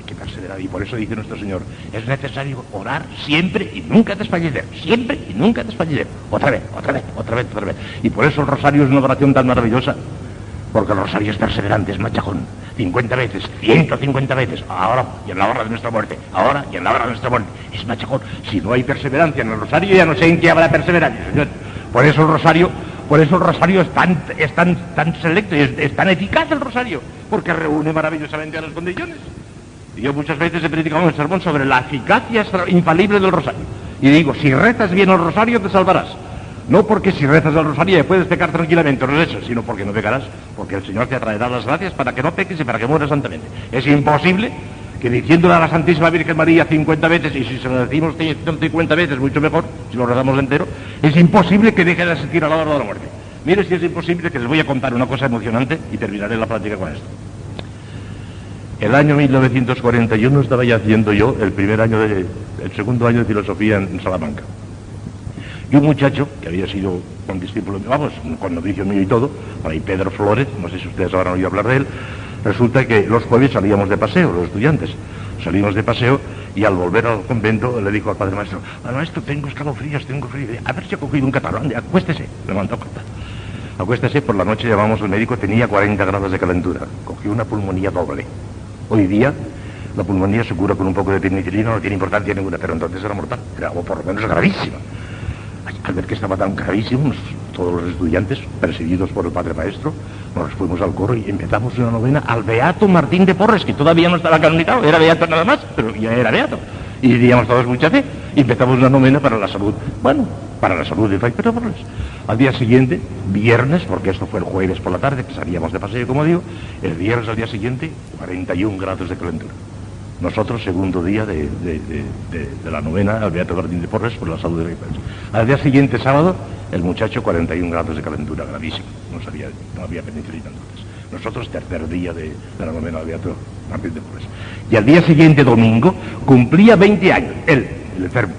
hay que perseverar. Y por eso dice nuestro Señor, es necesario orar siempre y nunca desfallecer. Siempre y nunca desfallecer. Otra vez, otra vez, otra vez, otra vez. Y por eso el rosario es una oración tan maravillosa. Porque el rosario es perseverante, es machajón. 50 veces, 150 veces, ahora y en la hora de nuestra muerte, ahora y en la hora de nuestra muerte. Es machajón. Si no hay perseverancia en el rosario, ya no sé en qué habrá perseverancia, Señor. Por eso el rosario, por eso el rosario es tan, es tan, tan selecto y es, es tan eficaz el rosario, porque reúne maravillosamente a las condiciones. Y yo muchas veces he predicado un sermón sobre la eficacia infalible del rosario. Y digo, si rezas bien el rosario te salvarás. No porque si rezas el rosario ya puedes pecar tranquilamente, no es eso, sino porque no pecarás, porque el Señor te traerá las gracias para que no peques y para que mueras santamente. Es imposible que diciéndole a la Santísima Virgen María 50 veces, y si se lo decimos 150 veces, mucho mejor, si lo rezamos entero, es imposible que deje de asistir a la hora de la muerte. Mire si es imposible que les voy a contar una cosa emocionante y terminaré la plática con esto. El año 1941 estaba ya haciendo yo el primer año de, el segundo año de filosofía en Salamanca. Y un muchacho que había sido un discípulo, vamos, con novicio mío y todo, por ahí Pedro Flores, no sé si ustedes habrán oído hablar de él, resulta que los jueves salíamos de paseo, los estudiantes, salimos de paseo y al volver al convento le dijo al padre maestro, "Padre maestro, tengo escalofríos, tengo frío, a ver si ha cogido un catalán, acuéstese, me mandó a. Acuéstese, por la noche llamamos al médico, tenía 40 grados de calentura, cogió una pulmonía doble. Hoy día la pulmonía se cura con un poco de penicilina, no tiene importancia ninguna, pero entonces era mortal, era por lo menos gravísima. Al ver que estaba tan gravísimo, todos los estudiantes, presididos por el padre maestro, nos fuimos al coro y empezamos una novena al Beato Martín de Porres, que todavía no estaba canonizado, era Beato nada más, pero ya era Beato. Y diríamos todos mucha fe, empezamos una novena para la salud, bueno, para la salud de Fray Pedro Porres. Al día siguiente, viernes, porque esto fue el jueves por la tarde, que salíamos de paseo, como digo, el viernes al día siguiente, 41 grados de calentura. Nosotros, segundo día de, de- de- la novena al Beato Martín de Porres por la salud de Fray. Al día siguiente, sábado, el muchacho 41 grados de calentura, gravísimo. No, sabía, no había penicilina entonces. Nosotros, tercer día de, la novena al Beato Martín de Porres. Y al día siguiente, domingo, cumplía 20 años, él, el enfermo.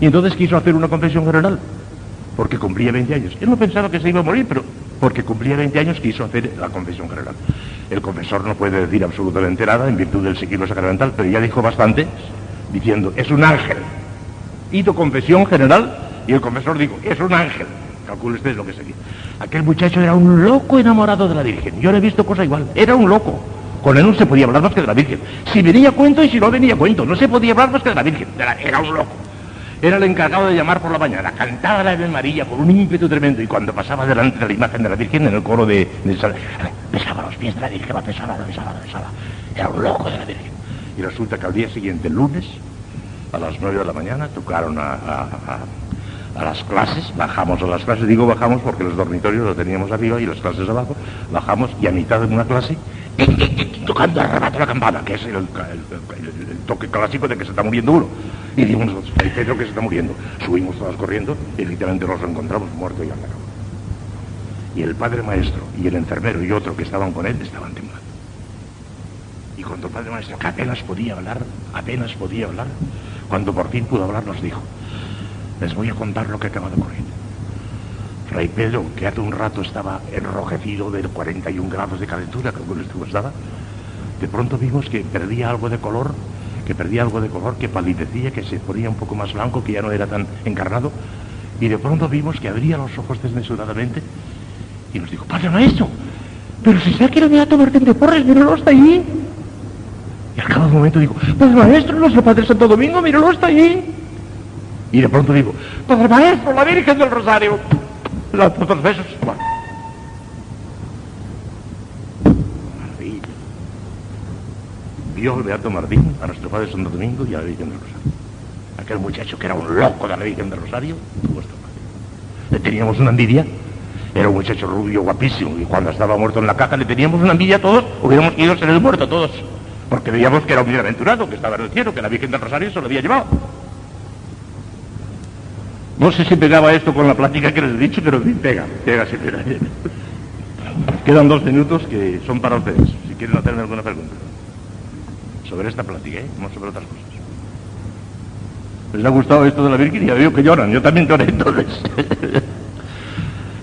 Y entonces quiso hacer una confesión general, porque cumplía 20 años. Él no pensaba que se iba a morir, pero porque cumplía 20 años quiso hacer la confesión general. El confesor no puede decir absolutamente nada en virtud del sigilo sacramental, pero ya dijo bastante diciendo, es un ángel. Hizo confesión general y el confesor dijo, es un ángel. Calcule usted lo que sería. Aquel muchacho era un loco enamorado de la Virgen. Yo le he visto cosa igual. Era un loco. Con él no se podía hablar más que de la Virgen. Si venía cuento y si no venía cuento. No se podía hablar más que de la Virgen. Era un loco. Era el encargado de llamar por la mañana. Cantaba la Ave María con un ímpetu tremendo. Y cuando pasaba delante de la imagen de la Virgen en el coro de, de besaba los pies de la Virgen, besaba, besaba, besaba. Era un loco de la Virgen. Y resulta que al día siguiente, el lunes, a las 9 de la mañana, tocaron a, a- a- a las clases, bajamos a las clases, digo bajamos porque los dormitorios los teníamos arriba y las clases abajo, bajamos y a mitad de una clase, tocando al rebato la campana, que es el, toque clásico de que se está muriendo uno. Y dimos nosotros, hay Pedro que se está muriendo. Subimos todos corriendo y efectivamente nos encontramos muerto y andado. Y el padre maestro y el enfermero y otro que estaban con él estaban temblando. Y cuando el padre maestro, que apenas podía hablar, apenas podía hablar, cuando por fin pudo hablar, nos dijo, les voy a contar lo que acaba de ocurrir. Fray Pedro, que hace un rato estaba enrojecido de 41 grados de calentura, que algunos estuvo estaba, de pronto vimos que perdía algo de color, que perdía algo de color, que palidecía, que se ponía un poco más blanco, que ya no era tan encarnado, y de pronto vimos que abría los ojos desmesuradamente y nos dijo, Padre Maestro, pero si está aquí el Beato Martín de Porres, míralo, está ahí. Y al cabo de momento digo, Padre Maestro, nuestro Padre Santo Domingo, míralo, está ahí. Y de pronto digo, Padre Maestro, la Virgen del Rosario. Lanzó dos besos. Bueno. Maravilla. Vio el Beato Martín a nuestro Padre Santo Domingo y a la Virgen del Rosario. Aquel muchacho que era un loco de la Virgen del Rosario, tuvo esta paz. Le teníamos una envidia. Era un muchacho rubio, guapísimo, y cuando estaba muerto en la caja le teníamos una envidia a todos, hubiéramos querido ser el muerto todos, porque veíamos que era un bienaventurado, que estaba en el cielo, que la Virgen del Rosario se lo había llevado. No sé si pegaba esto con la plática que les he dicho, pero pega, pega, sí pega. Quedan dos minutos que son para ustedes, si quieren hacerme alguna pregunta. Sobre esta plática, ¿eh? No sobre otras cosas. ¿Les ha gustado esto de la Virgen? Ya veo que lloran, yo también lloré entonces.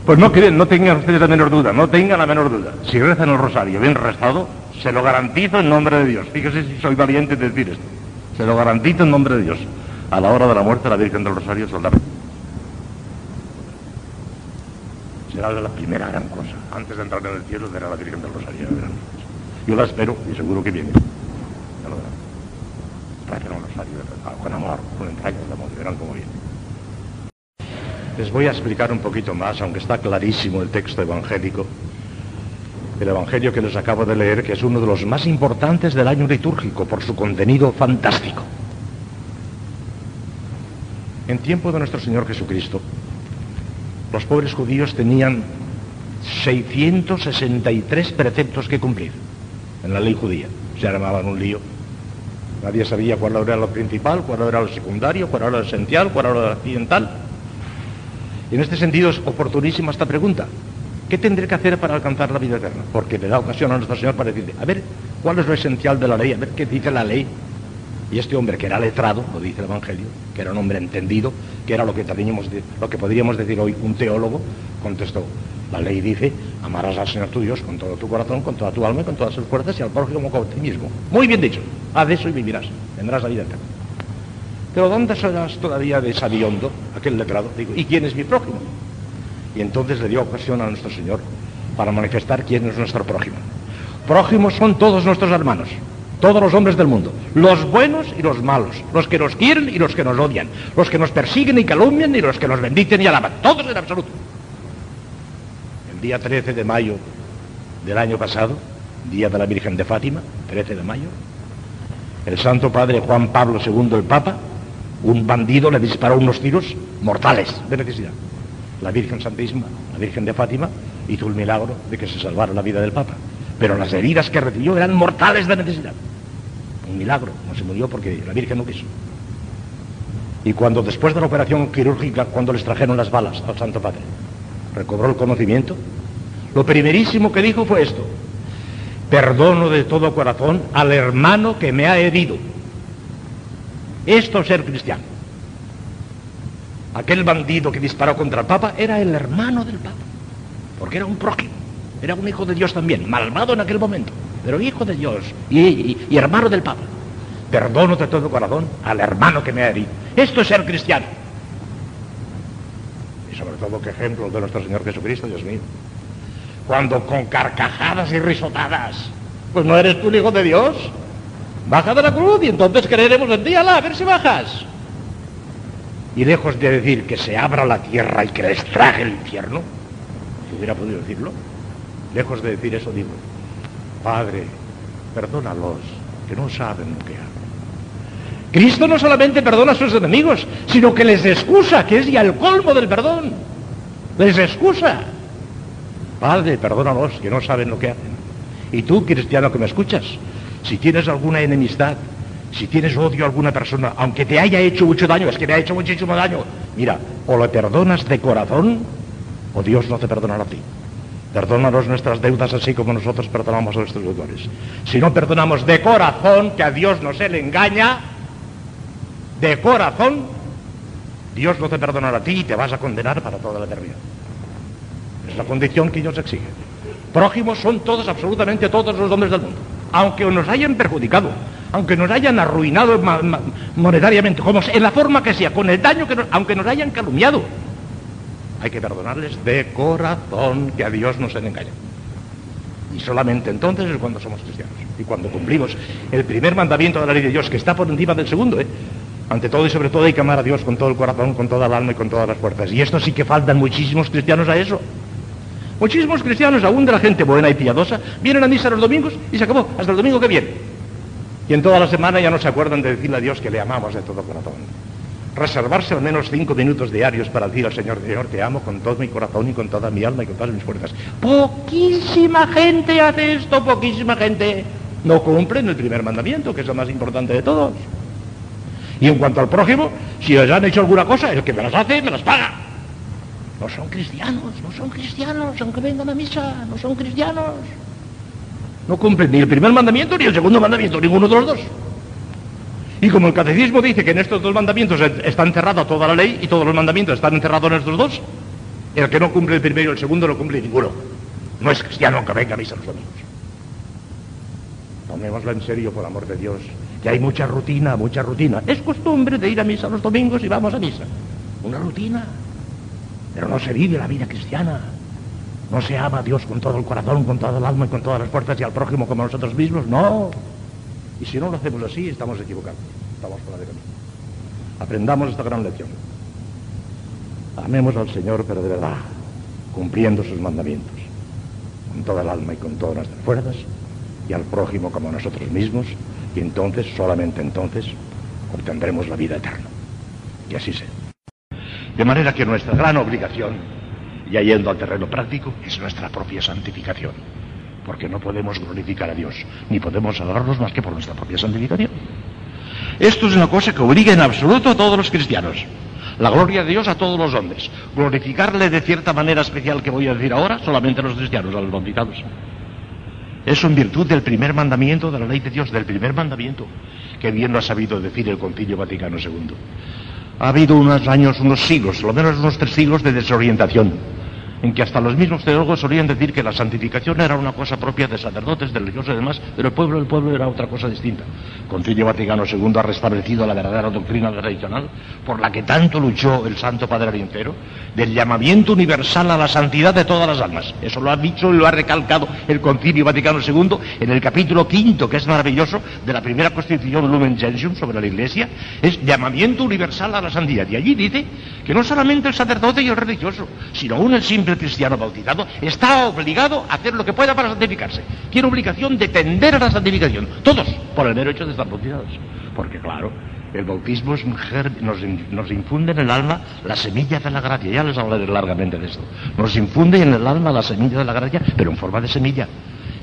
Pues no creen, no tengan ustedes la menor duda, no tengan la menor duda. Si rezan el rosario bien rezado, Se lo garantizo en nombre de Dios. Fíjese si soy valiente de decir esto. Se lo garantizo en nombre de Dios. A la hora de la muerte la Virgen del Rosario saldrá. Será la primera gran cosa. Antes de entrar en el cielo verá la Virgen del Rosario. Yo la espero y seguro que viene. Ya lo verán. un rosario con amor, con entrañas de amor. Verán cómo viene. Les voy a explicar un poquito más, aunque está clarísimo el texto evangélico, el Evangelio que les acabo de leer, que es uno de los más importantes del año litúrgico por su contenido fantástico. En tiempo de nuestro Señor Jesucristo, los pobres judíos tenían 663 preceptos que cumplir en la ley judía. Se armaban un lío. Nadie sabía cuál era lo principal, cuál era lo secundario, cuál era lo esencial, cuál era lo accidental. Y en este sentido es oportunísima esta pregunta. ¿Qué tendré que hacer para alcanzar la vida eterna? Porque le da ocasión a nuestro Señor para decirle, a ver, ¿cuál es lo esencial de la ley? A ver qué dice la ley. Y este hombre que era letrado, lo dice el Evangelio, que era un hombre entendido, que era lo que, lo que podríamos decir hoy un teólogo, contestó, la ley dice, amarás al Señor tu Dios con todo tu corazón, con toda tu alma y con todas sus fuerzas y al prójimo como a ti mismo. Muy bien dicho, haz eso y vivirás, tendrás la vida eterna. Pero ¿dónde serás todavía de sabiondo, aquel letrado? Digo, ¿y quién es mi prójimo? Y entonces le dio ocasión a nuestro Señor para manifestar quién es nuestro prójimo. Prójimos son todos nuestros hermanos, todos los hombres del mundo, los buenos y los malos, los que nos quieren y los que nos odian, los que nos persiguen y calumnian y los que nos bendicen y alaban, todos en absoluto. El día 13 de mayo del año pasado, día de la Virgen de Fátima, 13 de mayo, el Santo Padre Juan Pablo II, el Papa, un bandido le disparó unos tiros mortales de necesidad la Virgen Santísima, la Virgen de Fátima, hizo el milagro de que se salvara la vida del Papa. Pero las heridas que recibió eran mortales de necesidad. Un milagro, no se murió porque la Virgen no quiso. Y cuando después de la operación quirúrgica, cuando les trajeron las balas al Santo Padre, recobró el conocimiento, lo primerísimo que dijo fue esto, perdono de todo corazón al hermano que me ha herido. Esto es ser cristiano. Aquel bandido que disparó contra el Papa era el hermano del Papa, porque era un prójimo, era un hijo de Dios también, malvado en aquel momento, pero hijo de Dios y, hermano del Papa. Perdono de todo corazón al hermano que me ha herido. Esto es ser cristiano. Y sobre todo, qué ejemplo de nuestro Señor Jesucristo, Dios mío. Cuando con carcajadas y risotadas, pues no eres tú el hijo de Dios. Baja de la cruz y entonces creeremos en ti, a ver si bajas. Y lejos de decir que se abra la tierra y que les trague el infierno, si hubiera podido decirlo, lejos de decir eso digo, Padre, perdónalos, que no saben lo que hacen. Cristo no solamente perdona a sus enemigos, sino que les excusa, que es ya el colmo del perdón. Les excusa. Padre, perdónalos, que no saben lo que hacen. Y tú, cristiano que me escuchas, si tienes alguna enemistad, si tienes odio a alguna persona, aunque te haya hecho mucho daño, es que te ha hecho muchísimo daño, mira, o lo perdonas de corazón, o Dios no te perdonará a ti. Perdónanos nuestras deudas así como nosotros perdonamos a nuestros deudores. Si no perdonamos de corazón, que a Dios no se le engaña, de corazón, Dios no te perdonará a ti y te vas a condenar para toda la eternidad. Es la condición que Dios exige. Prójimos son todos, absolutamente todos los hombres del mundo. Aunque nos hayan perjudicado, aunque nos hayan arruinado monetariamente, como en la forma que sea, con el daño que nos, aunque nos hayan calumniado, hay que perdonarles de corazón, que a Dios no se le engaña. Y solamente entonces es cuando somos cristianos. Y cuando cumplimos el primer mandamiento de la ley de Dios, que está por encima del segundo, ¿eh? ante todo y sobre todo hay que amar a Dios con todo el corazón, con toda el alma y con todas las fuerzas. Y esto sí que faltan muchísimos cristianos a eso. Muchísimos cristianos, aún de la gente buena y piadosa, vienen a misa los domingos y se acabó, hasta el domingo que viene. Y en toda la semana ya no se acuerdan de decirle a Dios que le amamos de todo corazón. Reservarse al menos cinco minutos diarios para decir al Señor, Señor, te amo con todo mi corazón y con toda mi alma y con todas mis fuerzas. Poquísima gente hace esto, poquísima gente. No cumplen el primer mandamiento, que es lo más importante de todos. Y en cuanto al prójimo, si les han hecho alguna cosa, el que me las hace, me las paga. No son cristianos, no son cristianos, aunque vengan a misa, no son cristianos. No cumplen ni el primer mandamiento ni el segundo mandamiento, ninguno de los dos. Y como el catecismo dice que en estos dos mandamientos está encerrada toda la ley y todos los mandamientos están encerrados en estos dos, el que no cumple el primero y el segundo no cumple ninguno. No es cristiano aunque venga a misa los domingos. Tomémosla en serio, por amor de Dios. Que hay mucha rutina, mucha rutina. Es costumbre de ir a misa los domingos y vamos a misa. Una rutina. Pero no se vive la vida cristiana. No se ama a Dios con todo el corazón, con todo el alma y con todas las fuerzas y al prójimo como nosotros mismos. No. Y si no lo hacemos así, estamos equivocados. Estamos fuera de camino. Aprendamos esta gran lección. Amemos al Señor, pero de verdad, cumpliendo sus mandamientos, con toda el alma y con todas nuestras fuerzas, y al prójimo como a nosotros mismos, y entonces, solamente entonces, obtendremos la vida eterna. Y así sea. De manera que nuestra gran obligación, ya yendo al terreno práctico, es nuestra propia santificación. Porque no podemos glorificar a Dios, ni podemos salvarnos más que por nuestra propia santificación. Esto es una cosa que obliga en absoluto a todos los cristianos. La gloria de Dios a todos los hombres. Glorificarle de cierta manera especial que voy a decir ahora solamente a los cristianos, a los bautizados. Eso en virtud del primer mandamiento de la ley de Dios, del primer mandamiento, que bien lo ha sabido decir el Concilio Vaticano II. Ha habido unos años, unos siglos, lo menos unos tres siglos de desorientación en que hasta los mismos teólogos solían decir que la santificación era una cosa propia de sacerdotes, de religiosos y demás, pero el pueblo del pueblo era otra cosa distinta. Concilio Vaticano II ha restablecido la verdadera doctrina tradicional por la que tanto luchó el Santo Padre Orientero, del llamamiento universal a la santidad de todas las almas. Eso lo ha dicho y lo ha recalcado el Concilio Vaticano II en el capítulo quinto, que es maravilloso, de la primera Constitución Lumen Gentium sobre la Iglesia, es llamamiento universal a la santidad. Y allí dice que no solamente el sacerdote y el religioso, sino aún el simple cristiano bautizado está obligado a hacer lo que pueda para santificarse. Tiene obligación de tender a la santificación. Todos, por el mero hecho de estar bautizados. Porque claro, el bautismo es un nos, nos, infunde en el alma la semilla de la gracia. Ya les hablaré largamente de esto. Nos infunde en el alma la semilla de la gracia, pero en forma de semilla.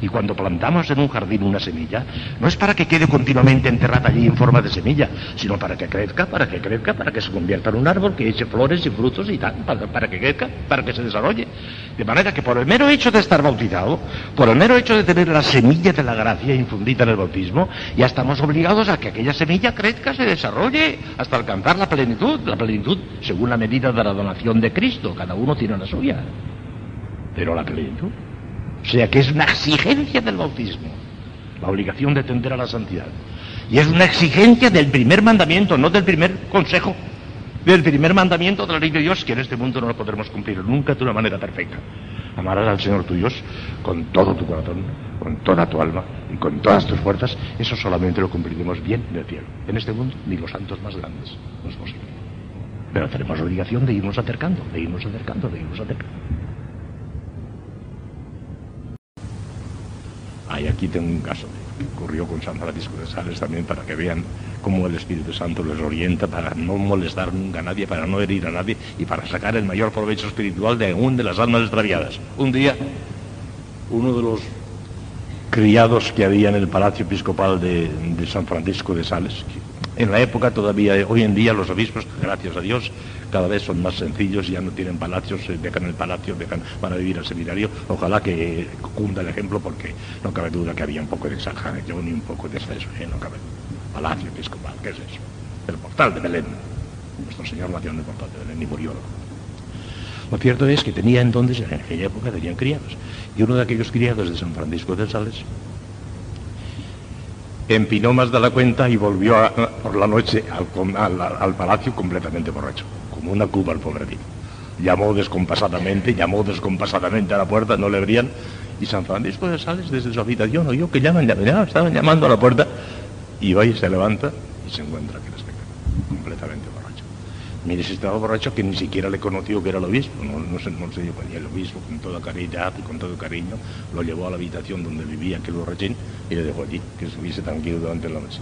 Y cuando plantamos en un jardín una semilla, no es para que quede continuamente enterrada allí en forma de semilla, sino para que crezca, para que crezca, para que se convierta en un árbol, que eche flores y frutos y tal, para, que crezca, para que se desarrolle. De manera que por el mero hecho de estar bautizado, por el mero hecho de tener la semilla de la gracia infundida en el bautismo, ya estamos obligados a que aquella semilla crezca, se desarrolle, hasta alcanzar la plenitud, la plenitud según la medida de la donación de Cristo, cada uno tiene la suya. Pero la plenitud o sea que es una exigencia del bautismo, la obligación de tender a la santidad. Y es una exigencia del primer mandamiento, no del primer consejo, del primer mandamiento de la ley de Dios, que en este mundo no lo podremos cumplir nunca de una manera perfecta. Amarás al Señor tu con todo tu corazón, con toda tu alma y con todas tus fuerzas. Eso solamente lo cumpliremos bien en el cielo. En este mundo, ni los santos más grandes. No es posible. Pero tenemos la obligación de irnos acercando, de irnos acercando, de irnos acercando. Y aquí tengo un caso que ocurrió con San Francisco de Sales también para que vean cómo el Espíritu Santo les orienta para no molestar nunca a nadie, para no herir a nadie y para sacar el mayor provecho espiritual de aún de las almas extraviadas. Un día, uno de los criados que había en el Palacio Episcopal de, de San Francisco de Sales, en la época todavía, hoy en día los obispos, gracias a Dios, cada vez son más sencillos, ya no tienen palacios, dejan el palacio, van a vivir al seminario. Ojalá que cunda el ejemplo porque no cabe duda que había un poco de exageración ni un poco de exceso, ¿eh? no cabe. Palacio episcopal, ¿qué es eso? El portal de Belén. Nuestro Señor nació en el portal de Belén y murió. Lo cierto es que tenía entonces, en aquella época tenían criados. Y uno de aquellos criados de San Francisco de Sales empinó más de la cuenta y volvió por la noche al, palacio completamente borracho, como una cuba al pobrecito. Llamó descompasadamente, llamó descompasadamente a la puerta, no le abrían, y San Francisco de Sales desde su habitación oyó que llaman, llaman, estaban llamando a la puerta, y va y se levanta y se encuentra que está completamente Mire, si estaba borracho que ni siquiera le conoció que era el obispo, no, no, se, no se dio el obispo con toda caridad y con todo cariño lo llevó a la habitación donde vivía aquel borrachín y le dejó allí, que estuviese tranquilo durante la noche.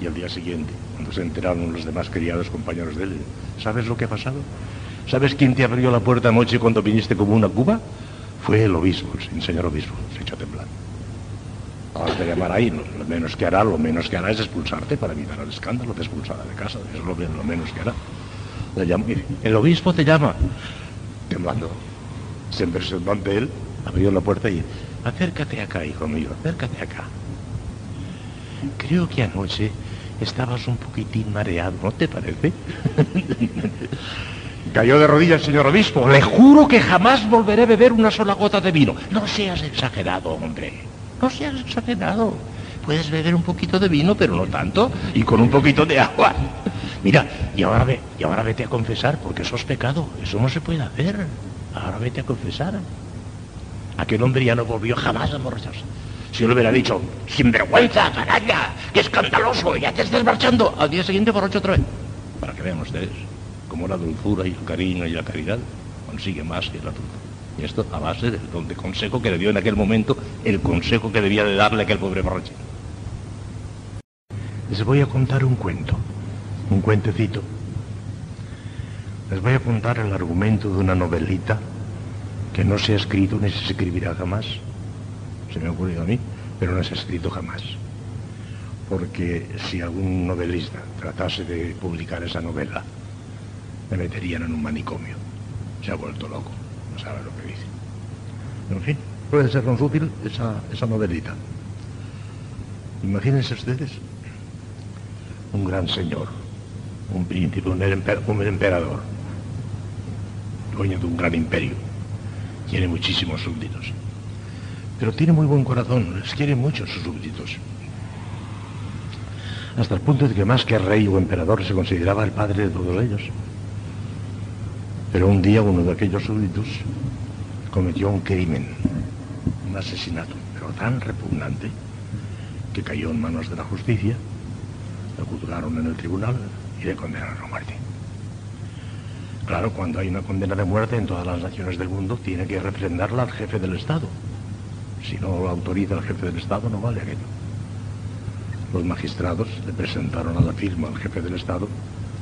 Y al día siguiente, cuando se enteraron los demás criados compañeros de él, ¿sabes lo que ha pasado? ¿Sabes quién te abrió la puerta anoche cuando viniste como una cuba? Fue el obispo, el señor obispo, se echó a temblar. Ahora te llamará ahí, lo, menos que hará, lo menos que hará es expulsarte para evitar el escándalo, te expulsará de casa, es lo, lo menos que hará el obispo te llama, temblando. Se presentó ante él, abrió la puerta y, acércate acá, hijo mío, acércate acá. Creo que anoche estabas un poquitín mareado, ¿no te parece? Cayó de rodillas el señor obispo. Le juro que jamás volveré a beber una sola gota de vino. No seas exagerado, hombre. No seas exagerado. puedes beber un poquito de vino, pero no tanto, y con un poquito de agua. Mira, y ahora, ve, y ahora vete a confesar, porque eso es pecado, eso no se puede hacer. Ahora vete a confesar. Aquel hombre ya no volvió jamás a emborracharse. Si yo le hubiera dicho, sinvergüenza, canalla, qué escandaloso, ya te estás marchando, al día siguiente borracho otra vez. Para que vean ustedes cómo la dulzura y el cariño y la caridad consigue más que la dulzura. Y esto a base del don de consejo que le dio en aquel momento, el consejo que debía de darle aquel pobre borrachito. Les voy a contar un cuento, un cuentecito. Les voy a contar el argumento de una novelita que no se ha escrito ni se escribirá jamás. Se me ha ocurrido a mí, pero no se ha escrito jamás. Porque si algún novelista tratase de publicar esa novela, me meterían en un manicomio. Se ha vuelto loco, no sabe lo que dice. En fin, puede ser tan útil esa, esa novelita. Imagínense ustedes un gran señor, un príncipe, un, emperador, dueño de un gran imperio. Tiene muchísimos súbditos. Pero tiene muy buen corazón, les quiere mucho sus súbditos. Hasta el punto de que más que rey o emperador se consideraba el padre de todos ellos. Pero un día uno de aquellos súbditos cometió un crimen, un asesinato, pero tan repugnante que cayó en manos de la justicia, lo juzgaron en el tribunal y le condenaron a muerte. Claro, cuando hay una condena de muerte en todas las naciones del mundo, tiene que refrendarla al jefe del Estado. Si no lo autoriza el jefe del Estado, no vale aquello. Los magistrados le presentaron a la firma al jefe del Estado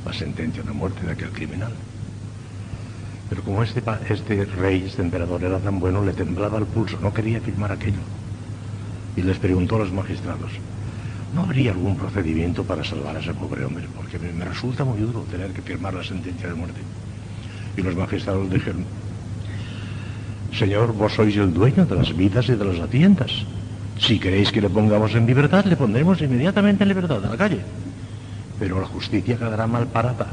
la sentencia de muerte de aquel criminal. Pero como este, este rey, este emperador era tan bueno, le temblaba el pulso, no quería firmar aquello. Y les preguntó a los magistrados, ¿no habría algún procedimiento para salvar a ese pobre hombre? Porque me, resulta muy duro tener que firmar la sentencia de muerte. Y los magistrados dijeron, Señor, vos sois el dueño de las vidas y de las haciendas. Si queréis que le pongamos en libertad, le pondremos inmediatamente en libertad, a la calle. Pero la justicia quedará mal parada.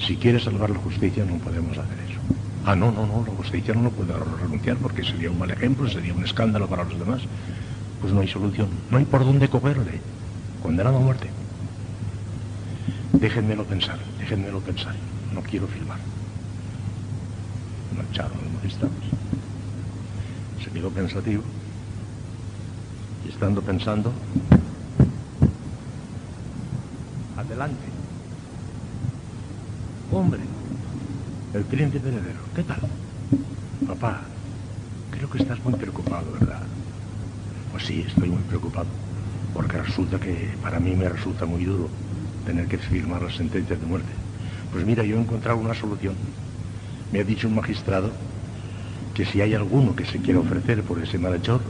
Si quiere salvar la justicia, no podemos hacer eso. Ah, no, no, no, la justicia no lo puede renunciar porque sería un mal ejemplo, sería un escándalo para los demás. Pues no hay solución, no hay por dónde cogerle. Condenado a muerte. Déjenmelo pensar, déjenmelo pensar. No quiero filmar. No echaron los magistrados. Se quedó pensativo. Y estando pensando, adelante. Hombre, el príncipe heredero, ¿qué tal? Papá, creo que estás muy preocupado, ¿verdad? Pues sí, estoy muy preocupado, porque resulta que para mí me resulta muy duro tener que firmar las sentencias de muerte. Pues mira, yo he encontrado una solución. Me ha dicho un magistrado que si hay alguno que se quiera ofrecer por ese malhechor,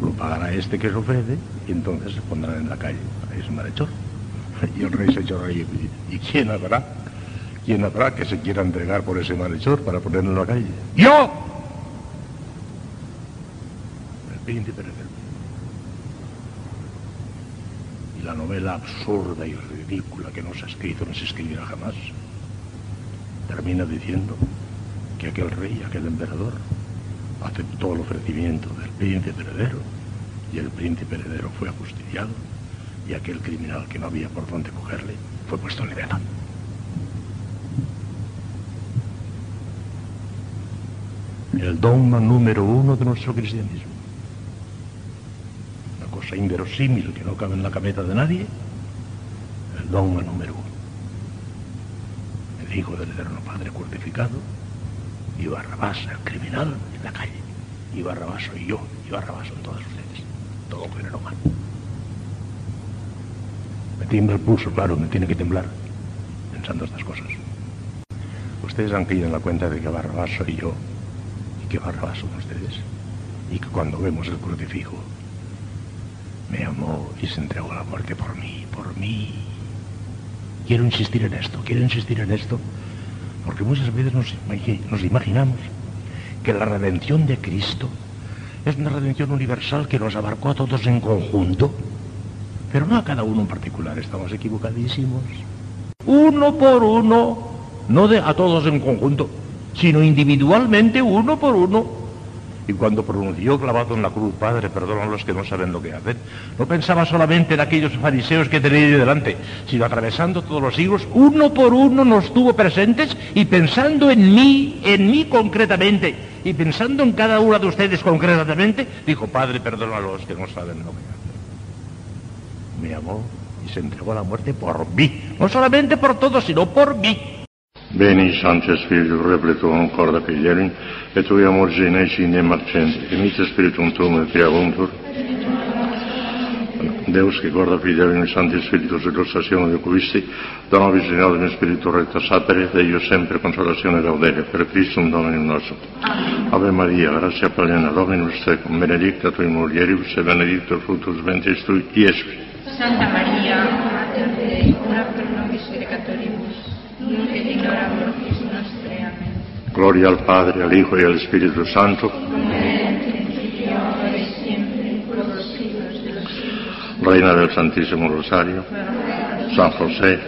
lo pagará este que se ofrece y entonces se pondrán en la calle a ese malhechor. Y el rey se echó reír. ¿Y quién habrá? ¿Quién habrá que se quiera entregar por ese malhechor para ponerlo en la calle? ¡Yo! Príncipe heredero. Y la novela absurda y ridícula que no se ha escrito, no se escribirá jamás, termina diciendo que aquel rey, aquel emperador, aceptó el ofrecimiento del príncipe heredero y el príncipe heredero fue ajusticiado y aquel criminal que no había por dónde cogerle fue puesto en libertad. El dogma número uno de nuestro cristianismo. Cosa inverosímil que no cabe en la cabeza de nadie. El dogma número uno. El Hijo del Eterno Padre crucificado y Barrabás, el criminal, en la calle. Y Barrabás soy yo, y Barrabás son todos ustedes. Todo género humano. Me tiembla el pulso, claro, me tiene que temblar pensando estas cosas. Ustedes han caído en la cuenta de que Barrabás soy yo y que Barrabás son ustedes. Y que cuando vemos el crucifijo, me amó y se entregó la muerte por mí, por mí. Quiero insistir en esto, quiero insistir en esto, porque muchas veces nos, imaginamos que la redención de Cristo es una redención universal que nos abarcó a todos en conjunto, pero no a cada uno en particular, estamos equivocadísimos. Uno por uno, no a todos en conjunto, sino individualmente uno por uno. Y cuando pronunció clavado en la cruz, Padre, perdona a los que no saben lo que hacen, no pensaba solamente en aquellos fariseos que tenía ahí delante, sino atravesando todos los siglos, uno por uno nos tuvo presentes y pensando en mí, en mí concretamente, y pensando en cada uno de ustedes concretamente, dijo, Padre, perdona a los que no saben lo que hacen. Me amó y se entregó a la muerte por mí, no solamente por todos, sino por mí. Beni, Sancte Spiritu, repletum corda filiarum, et tui amor genesi ne marcenti, emite Spiritum tuum et creavuntur. Deus que corda filiarum in Sancte Spiritus illustrazione de cuvisti, dona visionale in Spiritu recta sapere, Deio sempre consolazione laudere, per Christum Dominum nostrum. Ave Maria, gratia plena, Dominus tecum, benedicta tui mulieribus, e benedictus fructus ventris tui, Iespi. Santa Maria, Mater Dei, Gloria al Padre, al Hijo y al Espíritu Santo. Reina del Santísimo Rosario, San José,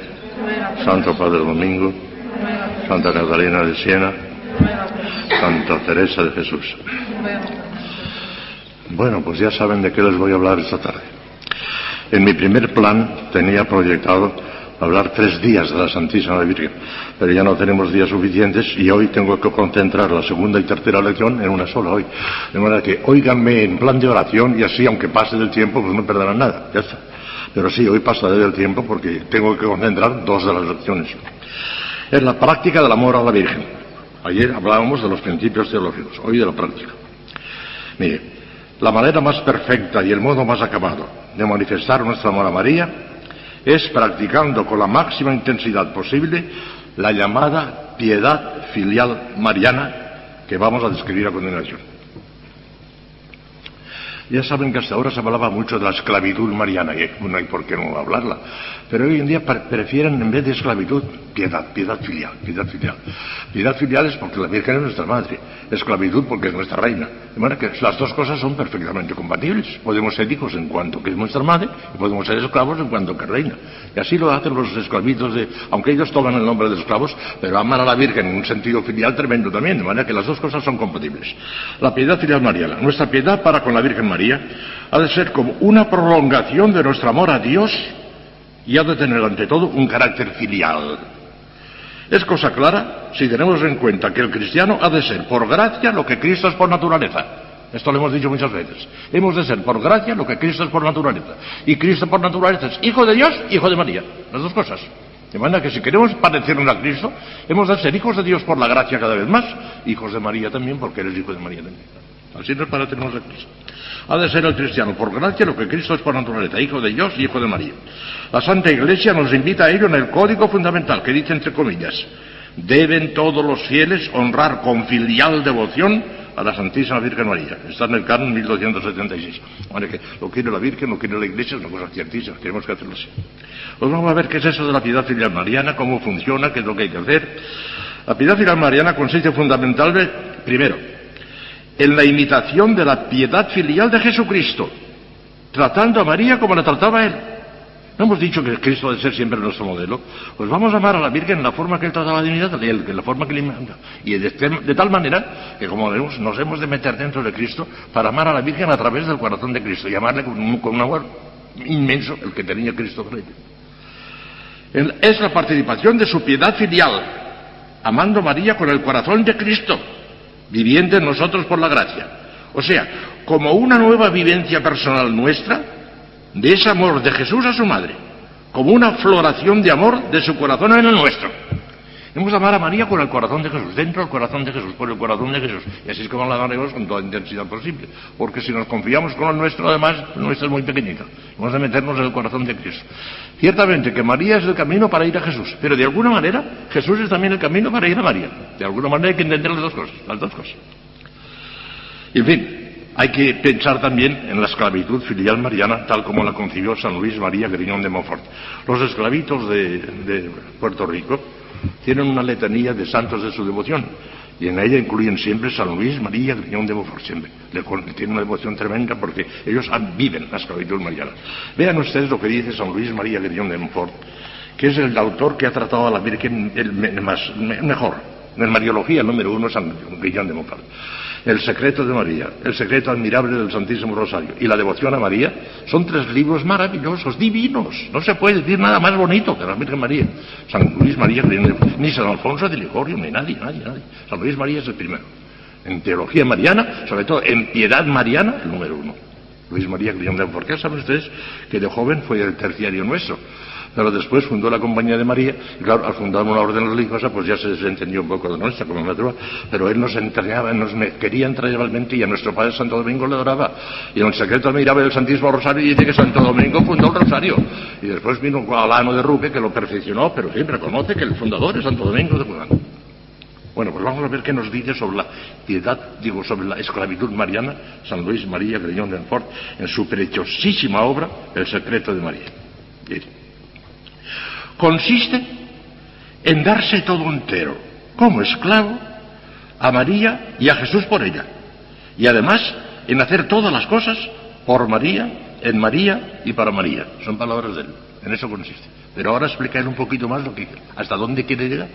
Santo Padre Domingo, Santa Catalina de Siena, Santa Teresa de Jesús. Bueno, pues ya saben de qué les voy a hablar esta tarde. En mi primer plan tenía proyectado hablar tres días de la Santísima Virgen, pero ya no tenemos días suficientes y hoy tengo que concentrar la segunda y tercera lección en una sola hoy. De manera que óiganme en plan de oración y así, aunque pase del tiempo, pues no perderán nada. Ya está. Pero sí, hoy pasaré del tiempo porque tengo que concentrar dos de las lecciones. Es la práctica del amor a la Virgen. Ayer hablábamos de los principios teológicos, hoy de la práctica. Mire, la manera más perfecta y el modo más acabado de manifestar nuestro amor a María es practicando con la máxima intensidad posible la llamada piedad filial mariana que vamos a describir a continuación. Ya saben que hasta ahora se hablaba mucho de la esclavitud mariana y no hay por qué no hablarla. Pero hoy en día pre- prefieren en vez de esclavitud piedad, piedad filial, piedad filial. Piedad filial es porque la Virgen es nuestra madre, esclavitud porque es nuestra reina. De manera que las dos cosas son perfectamente compatibles. Podemos ser hijos en cuanto que es nuestra madre y podemos ser esclavos en cuanto que reina. Y así lo hacen los esclavitos de, aunque ellos toman el nombre de esclavos, pero aman a la Virgen en un sentido filial tremendo también, de manera que las dos cosas son compatibles. La piedad filial mariana, nuestra piedad para con la Virgen María, ha de ser como una prolongación de nuestro amor a Dios y ha de tener ante todo un carácter filial. Es cosa clara si tenemos en cuenta que el cristiano ha de ser por gracia lo que Cristo es por naturaleza. Esto lo hemos dicho muchas veces. Hemos de ser por gracia lo que Cristo es por naturaleza. Y Cristo por naturaleza es hijo de Dios, hijo de María. Las dos cosas. De manera que si queremos parecernos a Cristo, hemos de ser hijos de Dios por la gracia cada vez más, hijos de María también, porque eres hijo de María también. Así nos parecernos a Cristo. Ha de ser el cristiano por gracia lo que Cristo es por naturaleza, hijo de Dios y hijo de María. La Santa Iglesia nos invita a ello en el código fundamental, que dice entre comillas, deben todos los fieles honrar con filial devoción a la Santísima Virgen María. Está en el canon 1276. Vale, que lo quiere la Virgen, lo quiere la Iglesia, es una cosa ciertísima, tenemos que hacerlo así. Pues vamos a ver qué es eso de la piedad filial mariana, cómo funciona, qué es lo que hay que hacer. La piedad filial mariana consiste fundamentalmente, primero, en la imitación de la piedad filial de Jesucristo, tratando a María como la trataba él. ¿No hemos dicho que Cristo ha de ser siempre nuestro modelo? Pues vamos a amar a la Virgen en la forma que él trataba la divinidad, en la forma que le. Y de, de tal manera que, como nos hemos de meter dentro de Cristo para amar a la Virgen a través del corazón de Cristo y amarle con un, amor inmenso, el que tenía Cristo con ella. El- Es la participación de su piedad filial, amando a María con el corazón de Cristo, viviendo en nosotros por la gracia. O sea, como una nueva vivencia personal nuestra de ese amor de Jesús a su madre, como una floración de amor de su corazón en el nuestro. Hemos de amar a María con el corazón de Jesús, dentro del corazón de Jesús, por el corazón de Jesús. Y así es como la amaremos con toda intensidad posible. Porque si nos confiamos con el nuestro, además, el nuestro es muy pequeñito. Hemos de meternos en el corazón de Cristo. Ciertamente que María es el camino para ir a Jesús, pero de alguna manera Jesús es también el camino para ir a María. De alguna manera hay que entender las dos cosas, las dos cosas. Y en fin, hay que pensar también en la esclavitud filial mariana, tal como la concibió San Luis María Griñón de Montfort. Los esclavitos de, de Puerto Rico tienen una letanía de santos de su devoción, y en ella incluyen siempre San Luis María Griñón de Montfort, siempre. Le tienen una devoción tremenda porque ellos viven la esclavitud mariana. Vean ustedes lo que dice San Luis María Griñón de Montfort, que es el autor que ha tratado a la Virgen el me- más, me- mejor, En Mariología, el número uno, San Guillón de Montfort. El secreto de María, el secreto admirable del Santísimo Rosario y la devoción a María son tres libros maravillosos, divinos. No se puede decir nada más bonito que la Virgen María. San Luis María, ni San Alfonso de Ligorio, ni nadie, nadie, nadie. San Luis María es el primero. En teología mariana, sobre todo en piedad mariana, el número uno. Luis María Grillón de ¿Por qué saben ustedes que de joven fue el terciario nuestro? Pero después fundó la Compañía de María, y claro, al fundar una orden religiosa, pues ya se desentendió un poco de nuestra como natural, pero él nos entregaba, nos quería entrañablemente y a nuestro Padre Santo Domingo le adoraba. Y en el secreto miraba el Santísimo Rosario y dice que Santo Domingo fundó el Rosario. Y después vino Alano de Rupe, que lo perfeccionó, pero sí, reconoce que el fundador es Santo Domingo de Fulano. Bueno, pues vamos a ver qué nos dice sobre la piedad, digo, sobre la esclavitud mariana, San Luis María Greñón de Fort, en su preciosísima obra, El secreto de María consiste en darse todo entero, como esclavo, a María y a Jesús por ella. Y además en hacer todas las cosas por María, en María y para María. Son palabras de él. En eso consiste. Pero ahora explicaré un poquito más lo que hasta dónde quiere llegar.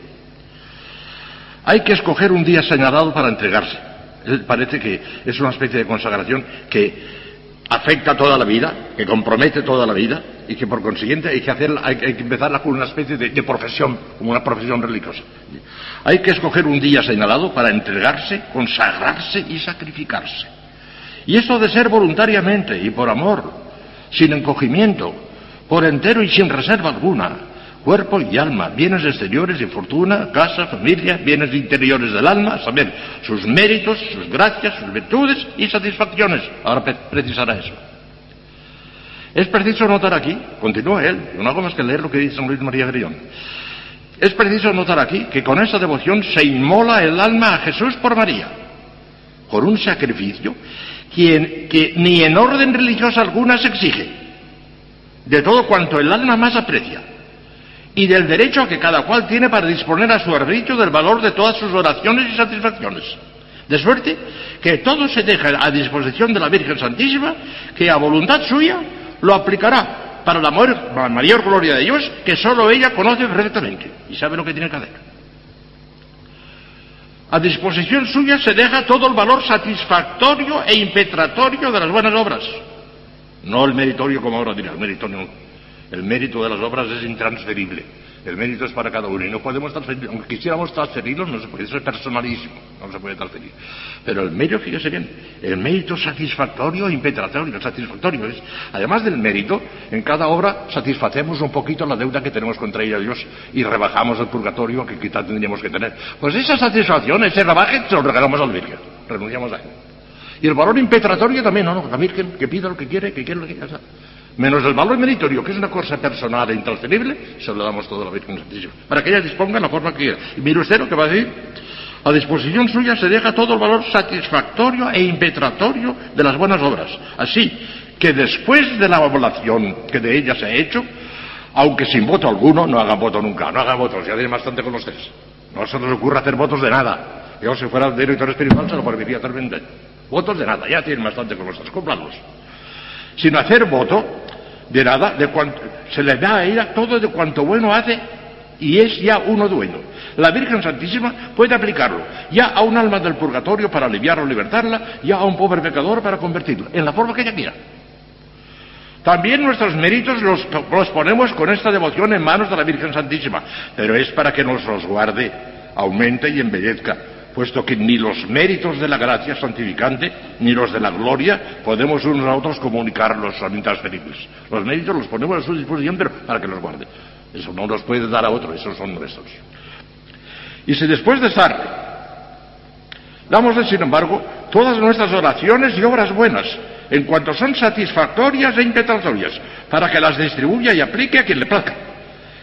Hay que escoger un día señalado para entregarse. parece que es una especie de consagración que afecta toda la vida, que compromete toda la vida y que por consiguiente hay que, hacer, hay, que empezarla con una especie de, de, profesión, como una profesión religiosa. Hay que escoger un día señalado para entregarse, consagrarse y sacrificarse. Y esto de ser voluntariamente y por amor, sin encogimiento, por entero y sin reserva alguna, cuerpo y alma, bienes exteriores y fortuna, casa, familia, bienes interiores del alma, saber sus méritos, sus gracias, sus virtudes y satisfacciones. Ahora precisará eso. Es preciso notar aquí, continúa él, no hago más que leer lo que dice San Luis María Grillón. Es preciso notar aquí que con esa devoción se inmola el alma a Jesús por María, por un sacrificio que ni en orden religiosa alguna se exige, de todo cuanto el alma más aprecia y del derecho que cada cual tiene para disponer a su arbitrio del valor de todas sus oraciones y satisfacciones. De suerte que todo se deja a disposición de la Virgen Santísima, que a voluntad suya lo aplicará para la mayor, gloria de Dios, que solo ella conoce perfectamente y sabe lo que tiene que hacer. A disposición suya se deja todo el valor satisfactorio e impetratorio de las buenas obras. No el meritorio, como ahora dirá, el meritorio el mérito de las obras es intransferible. El mérito es para cada uno y no podemos transferir, aunque quisiéramos transferirlo, no se puede, eso es personalísimo, no se puede transferir. Pero el mérito, fíjese bien, el mérito satisfactorio impetratorio, satisfactorio es, además del mérito, en cada obra satisfacemos un poquito la deuda que tenemos contra ella Dios y rebajamos el purgatorio que quizás tendríamos que tener. Pues esa satisfacción, ese rebaje, se lo regalamos al Virgen, renunciamos a él. Y el valor impetratorio también, no, no, la Virgen que pida lo que quiere, que quiere lo que quiera menos el valor meritorio, que es una cosa personal e intransferible, se lo damos todo a la Virgen Santísima, para que ella disponga la forma que quiera. Y mire usted lo que va a decir, a disposición suya se deja todo el valor satisfactorio e impetratorio de las buenas obras. Así que después de la oblación que de ella se ha hecho, aunque sin voto alguno, no hagan voto nunca, no hagan votos, ya tienen bastante con ustedes. No se les ocurra hacer votos de nada. Yo, si fuera director espiritual, se lo permitiría hacer Votos de nada, ya tienen bastante con ustedes, cúmplanlos sino hacer voto de nada, de cuanto, se le da a ella todo de cuanto bueno hace y es ya uno dueño. La Virgen Santísima puede aplicarlo ya a un alma del purgatorio para aliviarla o libertarla, ya a un pobre pecador para convertirlo, en la forma que ella quiera. También nuestros méritos los, los, ponemos con esta devoción en manos de la Virgen Santísima, pero es para que nos los guarde, aumente y embellezca puesto que ni los méritos de la gracia santificante ni los de la gloria podemos unos a otros comunicarlos, son intransferibles. Los méritos los ponemos a su disposición, pero para que los guarde. Eso no los puede dar a otro, esos son nuestros. Y si después de estar, damosle, sin embargo, todas nuestras oraciones y obras buenas, en cuanto son satisfactorias e impetratorias, para que las distribuya y aplique a quien le plazca.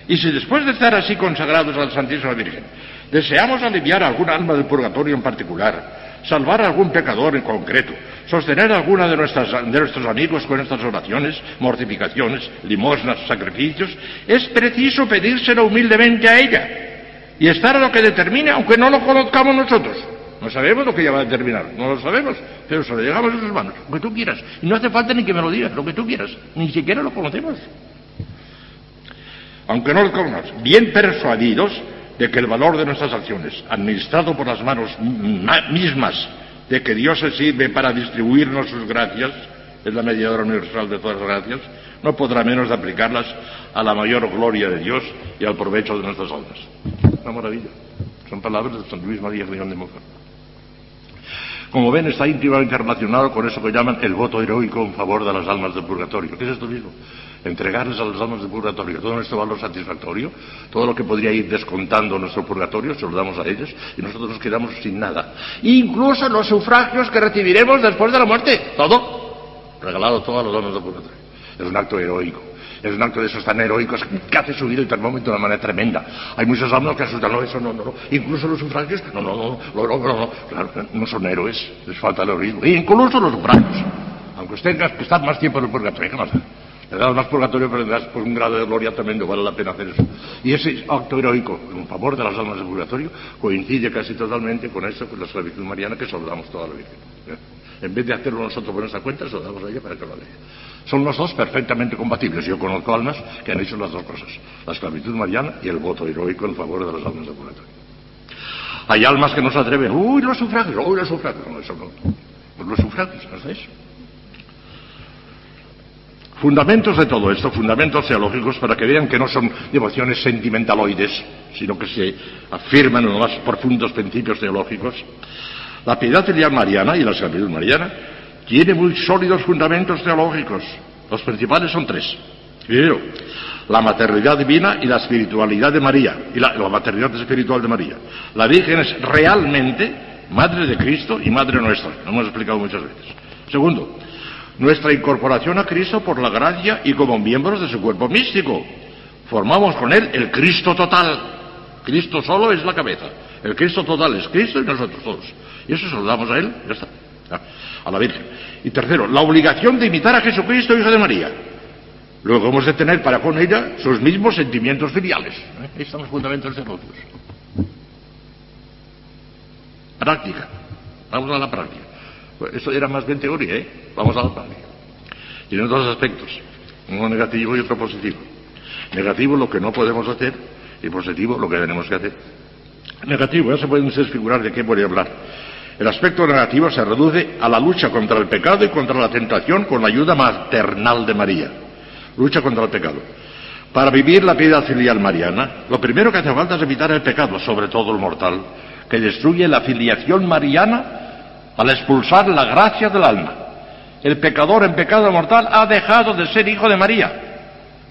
Y si después de estar así consagrados a la Santísima Virgen, Deseamos aliviar algún alma del purgatorio en particular, salvar a algún pecador en concreto, sostener a alguna de, de nuestros amigos con estas oraciones, mortificaciones, limosnas, sacrificios. Es preciso pedírselo humildemente a ella y estar a lo que determine, aunque no lo conozcamos nosotros. No sabemos lo que ella va a determinar, no lo sabemos, pero se lo llegamos a sus manos, lo que tú quieras. Y no hace falta ni que me lo digas, lo que tú quieras, ni siquiera lo conocemos. Aunque no lo conozcamos, bien persuadidos de que el valor de nuestras acciones, administrado por las manos mismas de que Dios se sirve para distribuirnos sus gracias, es la mediadora universal de todas las gracias, no podrá menos de aplicarlas a la mayor gloria de Dios y al provecho de nuestras almas. Una maravilla. Son palabras de San Luis María León de Montfort. Como ven, está íntimamente relacionado con eso que llaman el voto heroico en favor de las almas del purgatorio. ¿Qué es esto mismo? Entregarles a las almas del purgatorio todo nuestro valor satisfactorio, todo lo que podría ir descontando nuestro purgatorio, se lo damos a ellos y nosotros nos quedamos sin nada. Incluso los sufragios que recibiremos después de la muerte. Todo. Regalado todo a las almas del purgatorio. Es un acto heroico. Es un acto de esos tan heroicos que hace subir el termómetro de una manera tremenda. Hay muchos almas que asustan, no, eso no, no, no. Incluso los sufragios, no, no, no, no, no, no, no. Claro, no son héroes, les falta el heroísmo. E incluso los sufragios, aunque usted tenga que estar más tiempo en el purgatorio, ¿qué más Das más purgatorio, pero das por un grado de gloria tremendo, vale la pena hacer eso. Y ese acto heroico en favor de las almas del purgatorio coincide casi totalmente con eso, con la esclavitud mariana que soldamos toda la Virgen. ¿eh? En vez de hacerlo nosotros por nuestra cuenta, se lo damos a ella para que lo haga Son los dos perfectamente compatibles. Yo conozco almas que han hecho las dos cosas. La esclavitud mariana y el voto heroico en favor de las almas de purgatorio. Hay almas que no se atreven. Uy, los sufragios, uy, los sufragios. No, eso no. Pues los sufragios, no es eso. Fundamentos de todo esto, fundamentos teológicos para que vean que no son devociones sentimentaloides, sino que se afirman en los más profundos principios teológicos. La piedad mariana y la esclavitud mariana tiene muy sólidos fundamentos teológicos. Los principales son tres. Primero, la maternidad divina y la espiritualidad de María, y la, maternidad espiritual de María. La Virgen es realmente madre de Cristo y madre nuestra, lo hemos explicado muchas veces. Segundo, nuestra incorporación a Cristo por la gracia y como miembros de su cuerpo místico. Formamos con Él el Cristo total. Cristo solo es la cabeza. El Cristo total es Cristo y nosotros todos. Y eso se lo damos a Él, ya está, a la Virgen. Y tercero, la obligación de imitar a Jesucristo, hijo de María. Luego hemos de tener para con ella sus mismos sentimientos filiales. ¿eh? Ahí están los fundamentos de. Práctica. Vamos a la práctica. Pues eso era más bien teoría, ¿eh? Vamos a la práctica. Tiene dos aspectos, uno negativo y otro positivo. Negativo lo que no podemos hacer y positivo lo que tenemos que hacer. Negativo, ya se pueden desfigurar de qué voy a hablar. El aspecto negativo se reduce a la lucha contra el pecado y contra la tentación con la ayuda maternal de María. Lucha contra el pecado. Para vivir la piedad filial mariana, lo primero que hace falta es evitar el pecado, sobre todo el mortal, que destruye la filiación mariana al expulsar la gracia del alma. El pecador en pecado mortal ha dejado de ser hijo de María.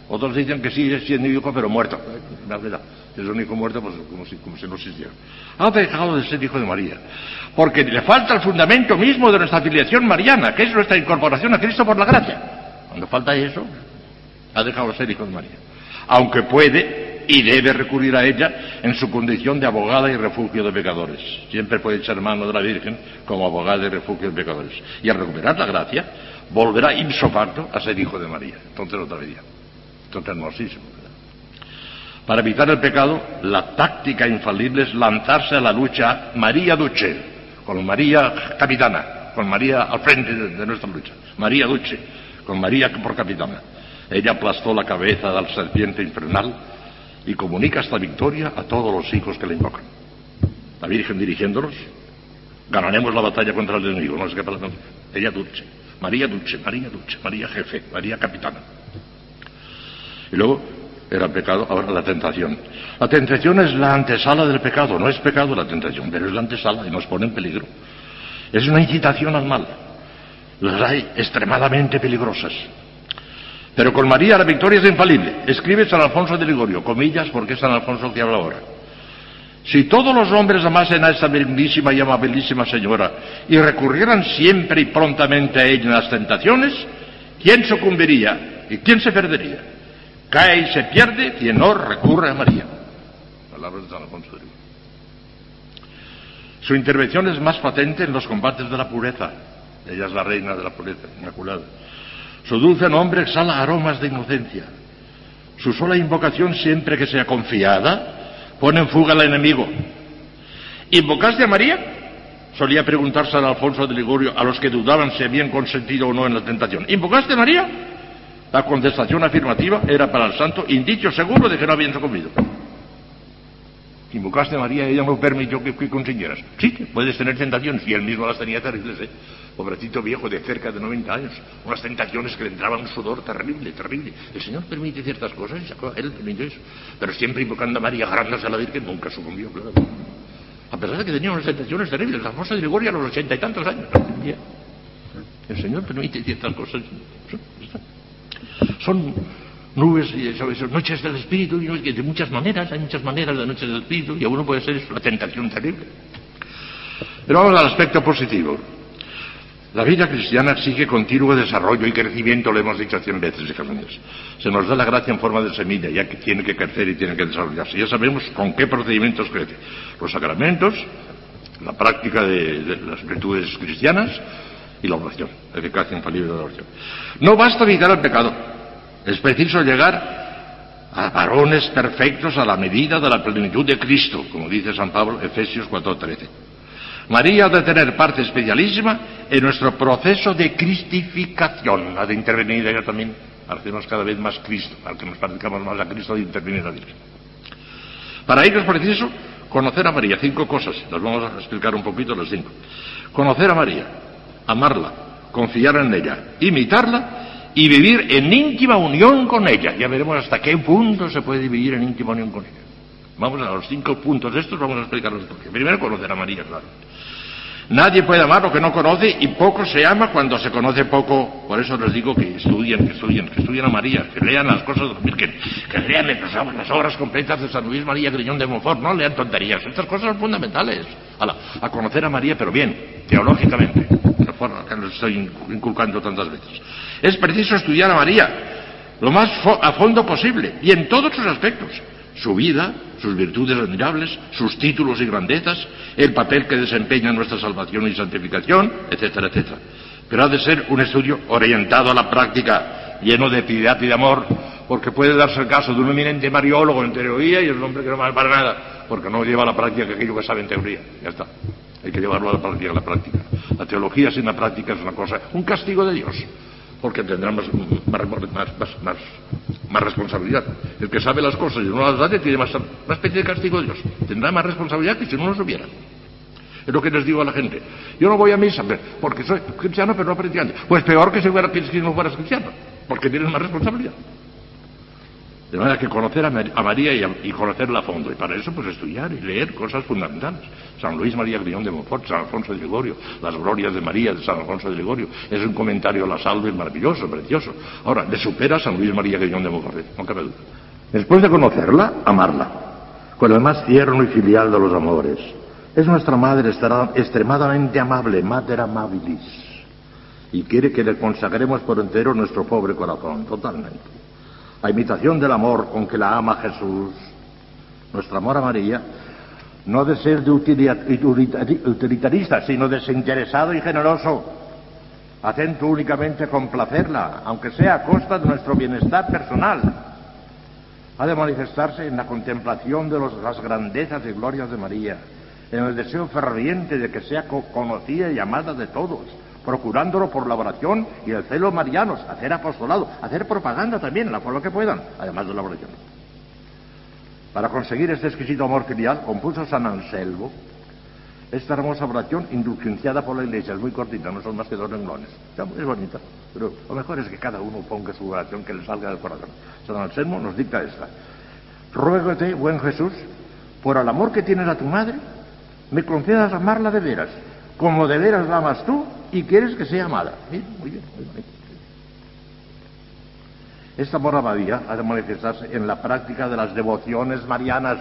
Otros dicen que sigue siendo hijo, pero muerto. La es un hijo muerto, pues como si, como si no existiera. Ha dejado de ser hijo de María. Porque le falta el fundamento mismo de nuestra afiliación mariana, que es nuestra incorporación a Cristo por la gracia. Cuando falta eso, ha dejado de ser hijo de María. Aunque puede y debe recurrir a ella en su condición de abogada y refugio de pecadores. Siempre puede echar mano de la Virgen como abogada y refugio de pecadores. Y al recuperar la gracia, volverá insofacto a ser hijo de María. Entonces otra vez. Entonces hermosísimo. Para evitar el pecado, la táctica infalible es lanzarse a la lucha María Duce, con María capitana, con María al frente de, nuestra lucha. María Duce, con María por capitana. Ella aplastó la cabeza del serpiente infernal y comunica esta victoria a todos los hijos que le invocan. La Virgen dirigiéndolos, ganaremos la batalla contra el enemigo, no es que Ella Dulce, María Dulce, María Dulce, María Jefe, María Capitana. Y luego era pecado, ahora la tentación. La tentación es la antesala del pecado, no es pecado la tentación, pero es la antesala y nos pone en peligro. Es una incitación al mal. Las hay extremadamente peligrosas. Pero con María la victoria es infalible. Escribe San Alfonso de Ligorio, comillas, porque es San Alfonso que habla ahora. Si todos los hombres amasen a esta bellísima y amabilísima señora y recurrieran siempre y prontamente a ella en las tentaciones, ¿quién sucumbiría y quién se perdería? Cae y se pierde quien no recurre a María. Palabras de San Alfonso de Su intervención es más patente en los combates de la pureza. Ella es la reina de la pureza, inmaculada. Su dulce nombre exhala aromas de inocencia. Su sola invocación, siempre que sea confiada, pone en fuga al enemigo. ¿Invocaste a María? Solía preguntarse a Alfonso de Ligorio a los que dudaban si habían consentido o no en la tentación. ¿Invocaste a María? La contestación afirmativa era para el santo indicio seguro de que no habían sucumbido. Invocaste a María ella no permitió que, que consiguieras. Sí, puedes tener tentaciones, y él mismo las tenía terribles, ¿eh? Pobrecito viejo de cerca de 90 años, unas tentaciones que le entraba un sudor terrible, terrible. El Señor permite ciertas cosas él permitió eso. Pero siempre invocando a María, agarrándose a la Virgen, nunca sucumbió, claro. A pesar de que tenía unas tentaciones terribles, la famosa de Gregorio a los ochenta y tantos años. El Señor permite ciertas cosas. Son nubes y eso, noches del espíritu, y de muchas maneras, hay muchas maneras de noches del espíritu, y a uno puede ser eso, una tentación terrible. Pero vamos al aspecto positivo. La vida cristiana exige continuo desarrollo y crecimiento, lo hemos dicho cien veces, hijas. Se nos da la gracia en forma de semilla, ya que tiene que crecer y tiene que desarrollarse. Ya sabemos con qué procedimientos crece. Los sacramentos, la práctica de, las virtudes cristianas y la oración, eficacia infalible de la oración. No basta evitar el pecado, es preciso llegar a varones perfectos a la medida de la plenitud de Cristo, como dice San Pablo, Efesios 4:13. María ha de tener parte especialísima en nuestro proceso de cristificación, ha de intervenir ella también, hacemos cada vez más Cristo, al que nos parezcamos más a Cristo, de intervenir a Dios. Para ello es preciso conocer a María, cinco cosas, las vamos a explicar un poquito las cinco. Conocer a María, amarla, confiar en ella, imitarla y vivir en íntima unión con ella. Ya veremos hasta qué punto se puede vivir en íntima unión con ella. Vamos a los cinco puntos de estos, vamos a explicarlos. Primero, conocer a María, claro. Nadie puede amar lo que no conoce y poco se ama cuando se conoce poco. Por eso les digo que estudien, que estudien, que estudien a María, que lean las cosas de la Virgen, que lean las obras completas de San Luis María Griñón de Montfort, no lean tonterías. Estas cosas son fundamentales. A, conocer a María, pero bien, teológicamente, de forma que nos estoy inculcando tantas veces. Es preciso estudiar a María lo más a fondo posible y en todos sus aspectos su vida, sus virtudes admirables, sus títulos y grandezas, el papel que desempeña nuestra salvación y santificación, etcétera, etcétera. Pero ha de ser un estudio orientado a la práctica, lleno de piedad y de amor, porque puede darse el caso de un eminente mariólogo en teoría y es un hombre que no vale para nada, porque no lleva a la práctica aquello que sabe en teoría. Ya está. Hay que llevarlo a la práctica, a la práctica. La teología sin la práctica es una cosa, un castigo de Dios porque tendrá más, más, más, más, responsabilidad. El que sabe las cosas y no las hace tiene más, una especie de castigo de Dios. Tendrá más responsabilidad que si no lo supiera. Es lo que les digo a la gente. Yo no voy a misa porque soy cristiano pero no practicante. Pues peor que si, fuera, si no fueras cristiano, porque tienes más responsabilidad. De manera que conocer a, María y, conocerla a fondo. Y para eso, pues estudiar y leer cosas fundamentales. San Luis María Griñón de Montfort, San Alfonso de Ligorio, las glorias de María de San Alfonso de Ligorio. Es un comentario a la salve maravilloso, precioso. Ahora, le supera San Luis María Griñón de Montfort, no cabe duda. Después de conocerla, amarla. Con el más tierno y filial de los amores. Es nuestra madre extremadamente amable, mater amabilis. Y quiere que le consagremos por entero nuestro pobre corazón, totalmente a imitación del amor con que la ama Jesús, nuestro amor a María, no de ser de utilitarista, sino desinteresado y generoso, atento únicamente a complacerla, aunque sea a costa de nuestro bienestar personal. Ha de manifestarse en la contemplación de las grandezas y glorias de María, en el deseo ferviente de que sea conocida y amada de todos, procurándolo por la oración y el celo marianos, hacer apostolado, hacer propaganda también, la forma que puedan, además de la oración. Para conseguir este exquisito amor filial, compuso San Anselmo esta hermosa oración indulgenciada por la Iglesia. Es muy cortita, no son más que dos renglones. Es bonita, pero lo mejor es que cada uno ponga su oración que le salga del corazón. San Anselmo nos dicta esta. Ruégote, buen Jesús, por el amor que tienes a tu madre, me concedas amarla de veras, como de veras la amas tú y quieres que sea amada. Muy bien, muy María ha de manifestarse en la práctica de las devociones marianas.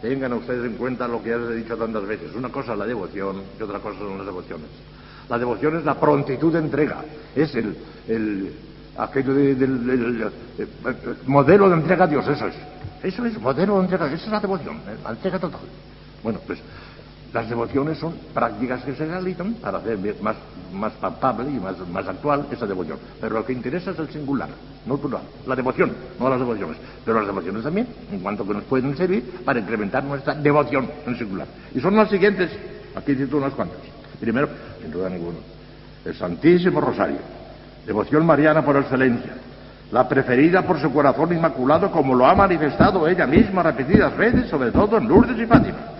Tengan ustedes en cuenta lo que ya les he dicho tantas veces. Una cosa es la devoción y otra cosa son las devociones. La devoción es la prontitud de entrega, es el, el aquello de, del, del, del, modelo de entrega a Dios, eso es. Eso es modelo de entrega, esa es la devoción, la entrega total. Bueno, pues las devociones son prácticas que se realizan para hacer más, más palpable y más, más actual esa devoción. Pero lo que interesa es el singular, no el plural. La devoción, no las devociones. Pero las devociones también, en cuanto que nos pueden servir para incrementar nuestra devoción en singular. Y son las siguientes, aquí cito unas cuantas. Primero, sin duda ninguno, el Santísimo Rosario, devoción mariana por excelencia, la preferida por su corazón inmaculado, como lo ha manifestado ella misma repetidas veces, sobre todo en Lourdes y Fátima.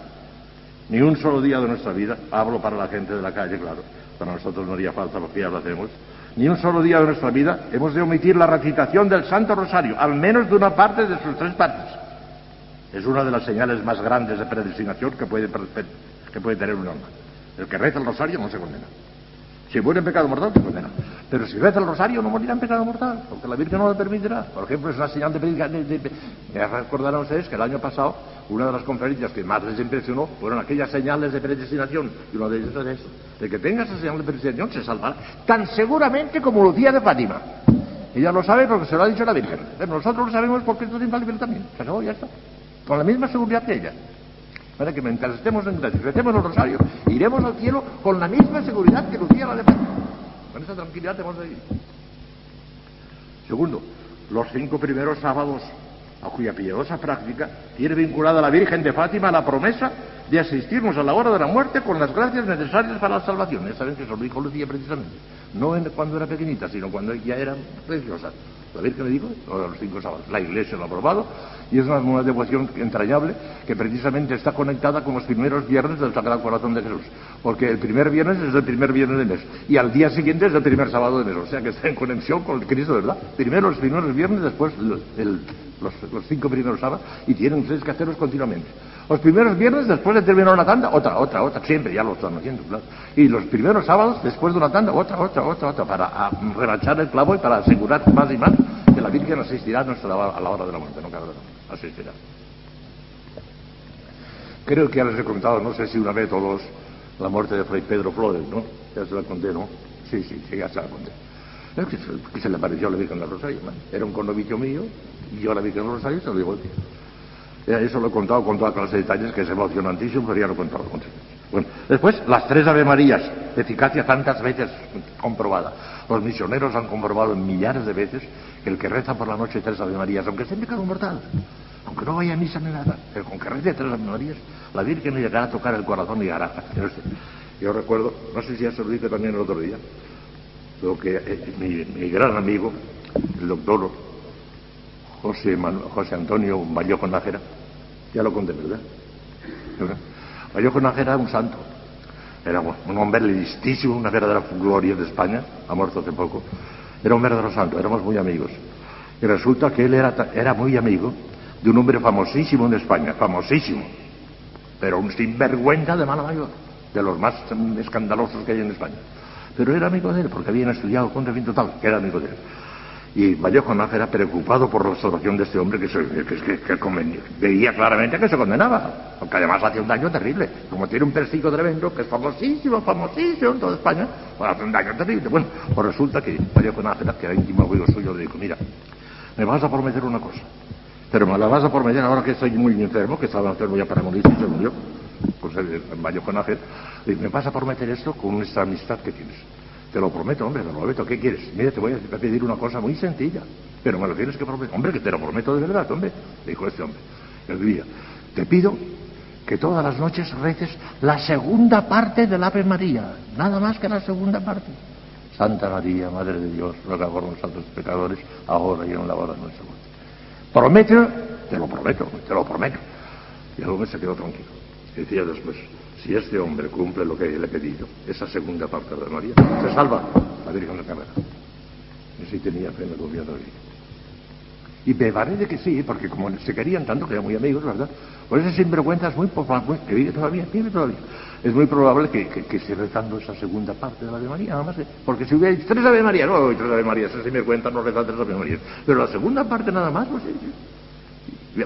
Ni un solo día de nuestra vida, hablo para la gente de la calle, claro, para nosotros no haría falta porque ya lo hacemos, ni un solo día de nuestra vida hemos de omitir la recitación del Santo Rosario, al menos de una parte de sus tres partes. Es una de las señales más grandes de predestinación que puede, que puede tener un alma. El que reza el Rosario no se condena. Si muere en pecado mortal, se condena. Pero si reza el rosario, no morirá en pecado mortal, porque la Virgen no lo permitirá. Por ejemplo, es una señal de predicación. Me recordarán ustedes que el año pasado, una de las conferencias que más les impresionó fueron aquellas señales de predestinación. Y uno de ellos es. De que tenga esa señal de predestinación, se salvará. Tan seguramente como Lucía de Fátima. Ella lo sabe porque se lo ha dicho la Virgen. Pero nosotros lo sabemos porque esto es infalible también. Se acabó, ya está. Con la misma seguridad que ella. Para que mientras estemos en gracia, recemos el rosario, iremos al cielo con la misma seguridad que Lucía la de Con esa tranquilidad tenemos de ir. Segundo, los cinco primeros sábados, a cuya piadosa práctica tiene vinculada la Virgen de Fátima la promesa de asistirnos a la hora de la muerte con las gracias necesarias para la salvación. Ya saben que eso lo dijo Lucía precisamente. No cuando era pequeñita, sino cuando ya era preciosa. La Virgen le dijo, los cinco sábados. La Iglesia lo ha aprobado y es una, devoción entrañable que precisamente está conectada con los primeros viernes del Sagrado Corazón de Jesús. Porque el primer viernes es el primer viernes del mes y al día siguiente es el primer sábado de mes. O sea que está en conexión con el Cristo, ¿verdad? Primero los primeros viernes, después los, los, cinco primeros sábados y tienen ustedes que hacerlos continuamente. Los primeros viernes, después de terminar una tanda, otra, otra, otra, siempre, ya lo están haciendo, claro. Y los primeros sábados, después de una tanda, otra, otra, otra, otra, para rebachar el clavo y para asegurar más y más la Virgen asistirá a, nuestra, a la hora de la muerte, no cabe asistirá. Creo que ya les he contado, no sé si una vez o dos, la muerte de Fray Pedro Flores, ¿no? Ya se la conté, ¿no? Sí, sí, sí, ya se la conté. Es que, se le apareció a la Virgen del Rosario, Era un connovicio mío, y yo a la Virgen del Rosario se lo digo eso lo he contado con toda clase de detalles, que es emocionantísimo, pero ya lo he contado con Bueno, después, las tres Ave Marías, eficacia tantas veces comprobada. Los misioneros han comprobado millares de veces que el que reza por la noche tres Ave Marías, aunque esté en pecado mortal, aunque no vaya a misa ni nada, pero con que rece tres Ave Marías, la Virgen le llegará a tocar el corazón y hará. Yo recuerdo, no sé si ya se lo dije también el otro día, lo que eh, mi, gran amigo, el doctor José, José Antonio Vallejo Nájera, ya lo conté, ¿verdad? Vallejo Nájera era un santo, era un hombre listísimo, una verdadera gloria de España, ha muerto hace poco, era un verdadero santo, éramos muy amigos. Y resulta que él era, era muy amigo de un hombre famosísimo en España, famosísimo, pero un sinvergüenza de mala mayor, de los más escandalosos que hay en España. Pero era amigo de él, porque habían estudiado con fin total, que era amigo de él. Y Vallejo era preocupado por la salvación de este hombre que, veía claramente que se condenaba, porque además hacía un daño terrible. Como tiene un persigo tremendo, que es famosísimo, famosísimo en toda España, pues hace un daño terrible. Bueno, pues resulta que Vallejo Nájera, que era íntimo amigo suyo, le dijo, mira, me vas a prometer una cosa, pero me la vas a prometer ahora que estoy muy enfermo, que estaba enfermo ya para morir y se murió, pues el Vallejo Nájera, me vas a prometer esto con esta amistad que tienes. Te lo prometo, hombre, te lo prometo. ¿Qué quieres? Mira, te voy a pedir una cosa muy sencilla. Pero me lo tienes que prometer. Hombre, que te lo prometo de verdad, hombre. Dijo este hombre. El día. Te pido que todas las noches reces la segunda parte del Ave María. Nada más que la segunda parte. Santa María, Madre de Dios, ruega por nosotros pecadores, ahora y en la hora de nuestra muerte. Promete, te lo prometo, te lo prometo. Y el hombre se quedó tranquilo. Decía después, si este hombre cumple lo que le he pedido, esa segunda parte de María, se salva la Virgen de Carrera. Y si tenía fe, me confía todavía. Y me parece que sí, porque como se querían tanto, que eran muy amigos, ¿verdad? Pues ese sinvergüenza es muy, muy que vive todavía, vive todavía. Es muy probable que, que, esté rezando esa segunda parte de la Ave María, nada más. Porque si hubiera tres Ave María, no, tres Ave María, ese sinvergüenza no reza tres Ave María. Pero la segunda parte nada más, pues sí.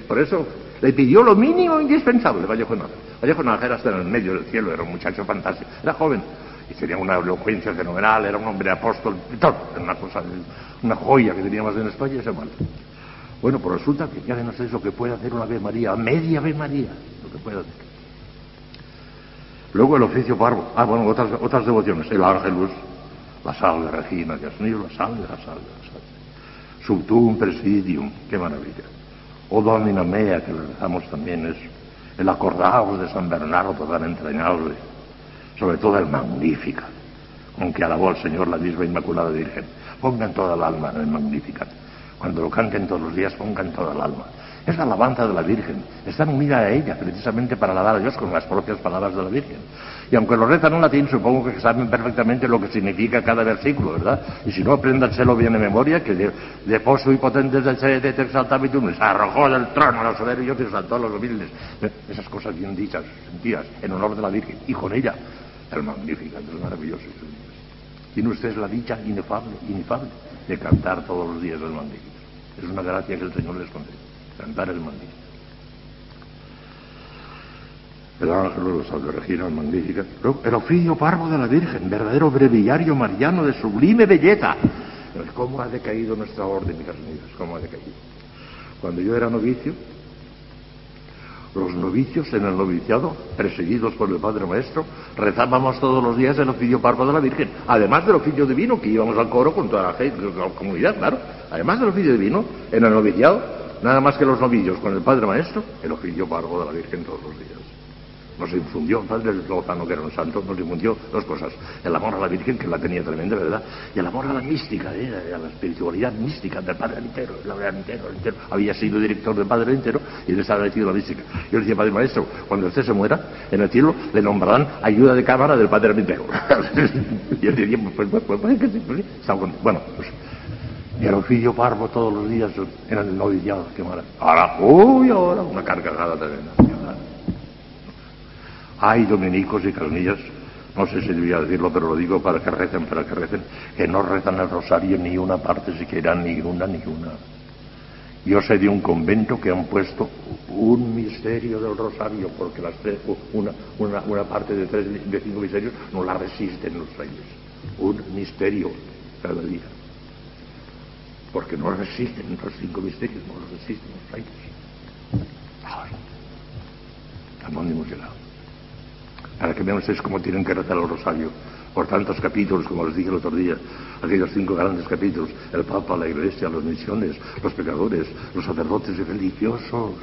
Por eso le pidió lo mínimo indispensable, Vallejo Nájera. Vallejo Nájera hasta en el medio del cielo, era un muchacho fantástico, era joven y tenía una elocuencia fenomenal, era un hombre apóstol, todo, era una una joya que teníamos en España y ese mal. Bueno, pues resulta que ya no sé lo que puede hacer una Ave María, media Ave María, lo que puede hacer. Luego el oficio parvo, ah, bueno, otras, otras devociones, el ángelus, la salve Regina, Dios mío, la salve, la salve, la salve. Subtum presidium, qué maravilla. O Domina Mea, que le rezamos también, es el acordaos de San Bernardo tan entrañable, sobre todo el Magnífica, con que alabó al Señor la misma Inmaculada Virgen. Pongan toda el alma en el Magnífica. Cuando lo canten todos los días, pongan toda el alma. Es la alabanza de la Virgen. Están unidas a ella precisamente para alabar a Dios con las propias palabras de la Virgen. Y aunque lo rezan en latín, supongo que saben perfectamente lo que significa cada versículo, ¿verdad? Y si no, apréndanselo bien de memoria, que de, de poso y potentes del sede exaltabitum, arrojó del trono a los soberbios y exaltó a los humildes. Esas cosas bien dichas, sentidas, en honor de la Virgen. Y con ella, el magnífico, el maravilloso. Tiene usted la dicha inefable, inefable de cantar todos los días el magnífico. Es una gracia que el Señor les concede cantar el magnífico. El ángel de los salve Regina, magnífica. El oficio parvo de la Virgen, verdadero breviario mariano de sublime belleza. ¿Cómo ha decaído nuestra orden, mis amigas? ¿Cómo ha decaído? Cuando yo era novicio, los novicios en el noviciado, perseguidos por el Padre Maestro, rezábamos todos los días el oficio parvo de la Virgen, además del oficio divino, que íbamos al coro con toda la, gente, la comunidad, claro. Además del oficio divino, en el noviciado, nada más que los novillos con el Padre Maestro, el oficio parvo de la Virgen todos los días. Nos infundió, Padre Lozano, que era un santo, nos infundió dos cosas. El amor a la Virgen, que la tenía tremenda, ¿verdad? Y el amor a la mística, ¿eh? a la espiritualidad mística del Padre Entero. El Entero, Entero. Había sido director del Padre Entero y le estaba metido la mística. Yo le decía, Padre Maestro, cuando usted se muera, en el cielo le nombrarán ayuda de cámara del Padre Entero. y él decía, pues, pues, pues, pues, pues. Bueno, pues y el oficio parvo todos los días en el noviciado, qué. Ahora, uy, ahora, una carcajada tremenda. Hay dominicos y carnillas, no sé si debía decirlo, pero lo digo para que recen, para que recen, que no rezan el rosario ni una parte siquiera, ni una, ni una. Yo sé de un convento que han puesto un misterio del rosario, porque las tres, una, una, parte de, tres, de cinco misterios no la resisten los reyes. Un misterio cada día porque no resisten los cinco misterios, no los resisten los reyes. Ay, ¿a dónde hemos llegado? Para que vean ustedes cómo tienen que rezar el rosario por tantos capítulos, como les dije el otro día, aquellos cinco grandes capítulos, el Papa, la Iglesia, las misiones, los pecadores, los sacerdotes y religiosos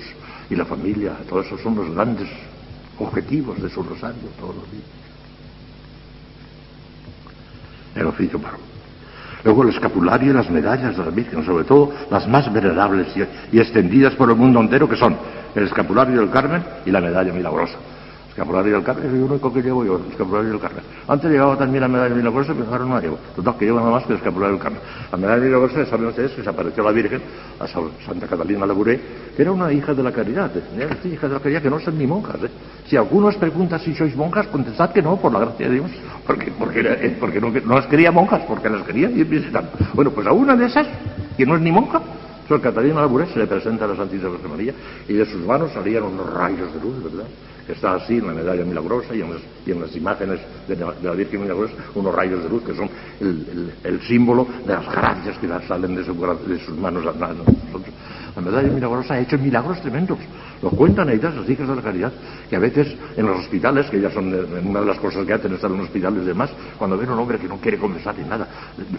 y la familia, todos esos son los grandes objetivos de su rosario todos los días. El oficio paro. Luego el escapulario y las medallas de la Virgen, sobre todo las más venerables y, extendidas por el mundo entero, que son el escapulario del Carmen y la medalla milagrosa. Escapulario del Carmen es el único que llevo yo, escapulario del Carmen. Antes llevaba también la medalla milagrosa, pero ahora no la llevo. Total, que llevo nada más que el escapulario Carmen. La medalla milagrosa, saben ustedes que se apareció la Virgen, a Santa Catalina Labouré, que era una hija de la caridad. ¿eh? hija de la caridad que no son ni monjas. ¿eh? Si alguno os pregunta si sois monjas, contestad que no, por la gracia de Dios. Porque, porque, eh, porque no, las quería monjas, porque las quería ir visitando. Bueno, pues a una de esas, que no es ni monja, Sor Catalina Labouré se le presenta a la Santísima Virgen María y de sus manos salían unos rayos de luz, ¿verdad? Está así en la medalla milagrosa y en las, imágenes de la, Virgen milagrosa, unos rayos de luz que son el, símbolo de las gracias que salen de, de sus manos a nosotros. La medalla milagrosa ha hecho milagros tremendos. Lo cuentan ellas, las hijas de la caridad, que a veces en los hospitales, que ya son una de las cosas que hacen estar en los hospitales y demás, cuando ven a un hombre que no quiere conversar ni nada,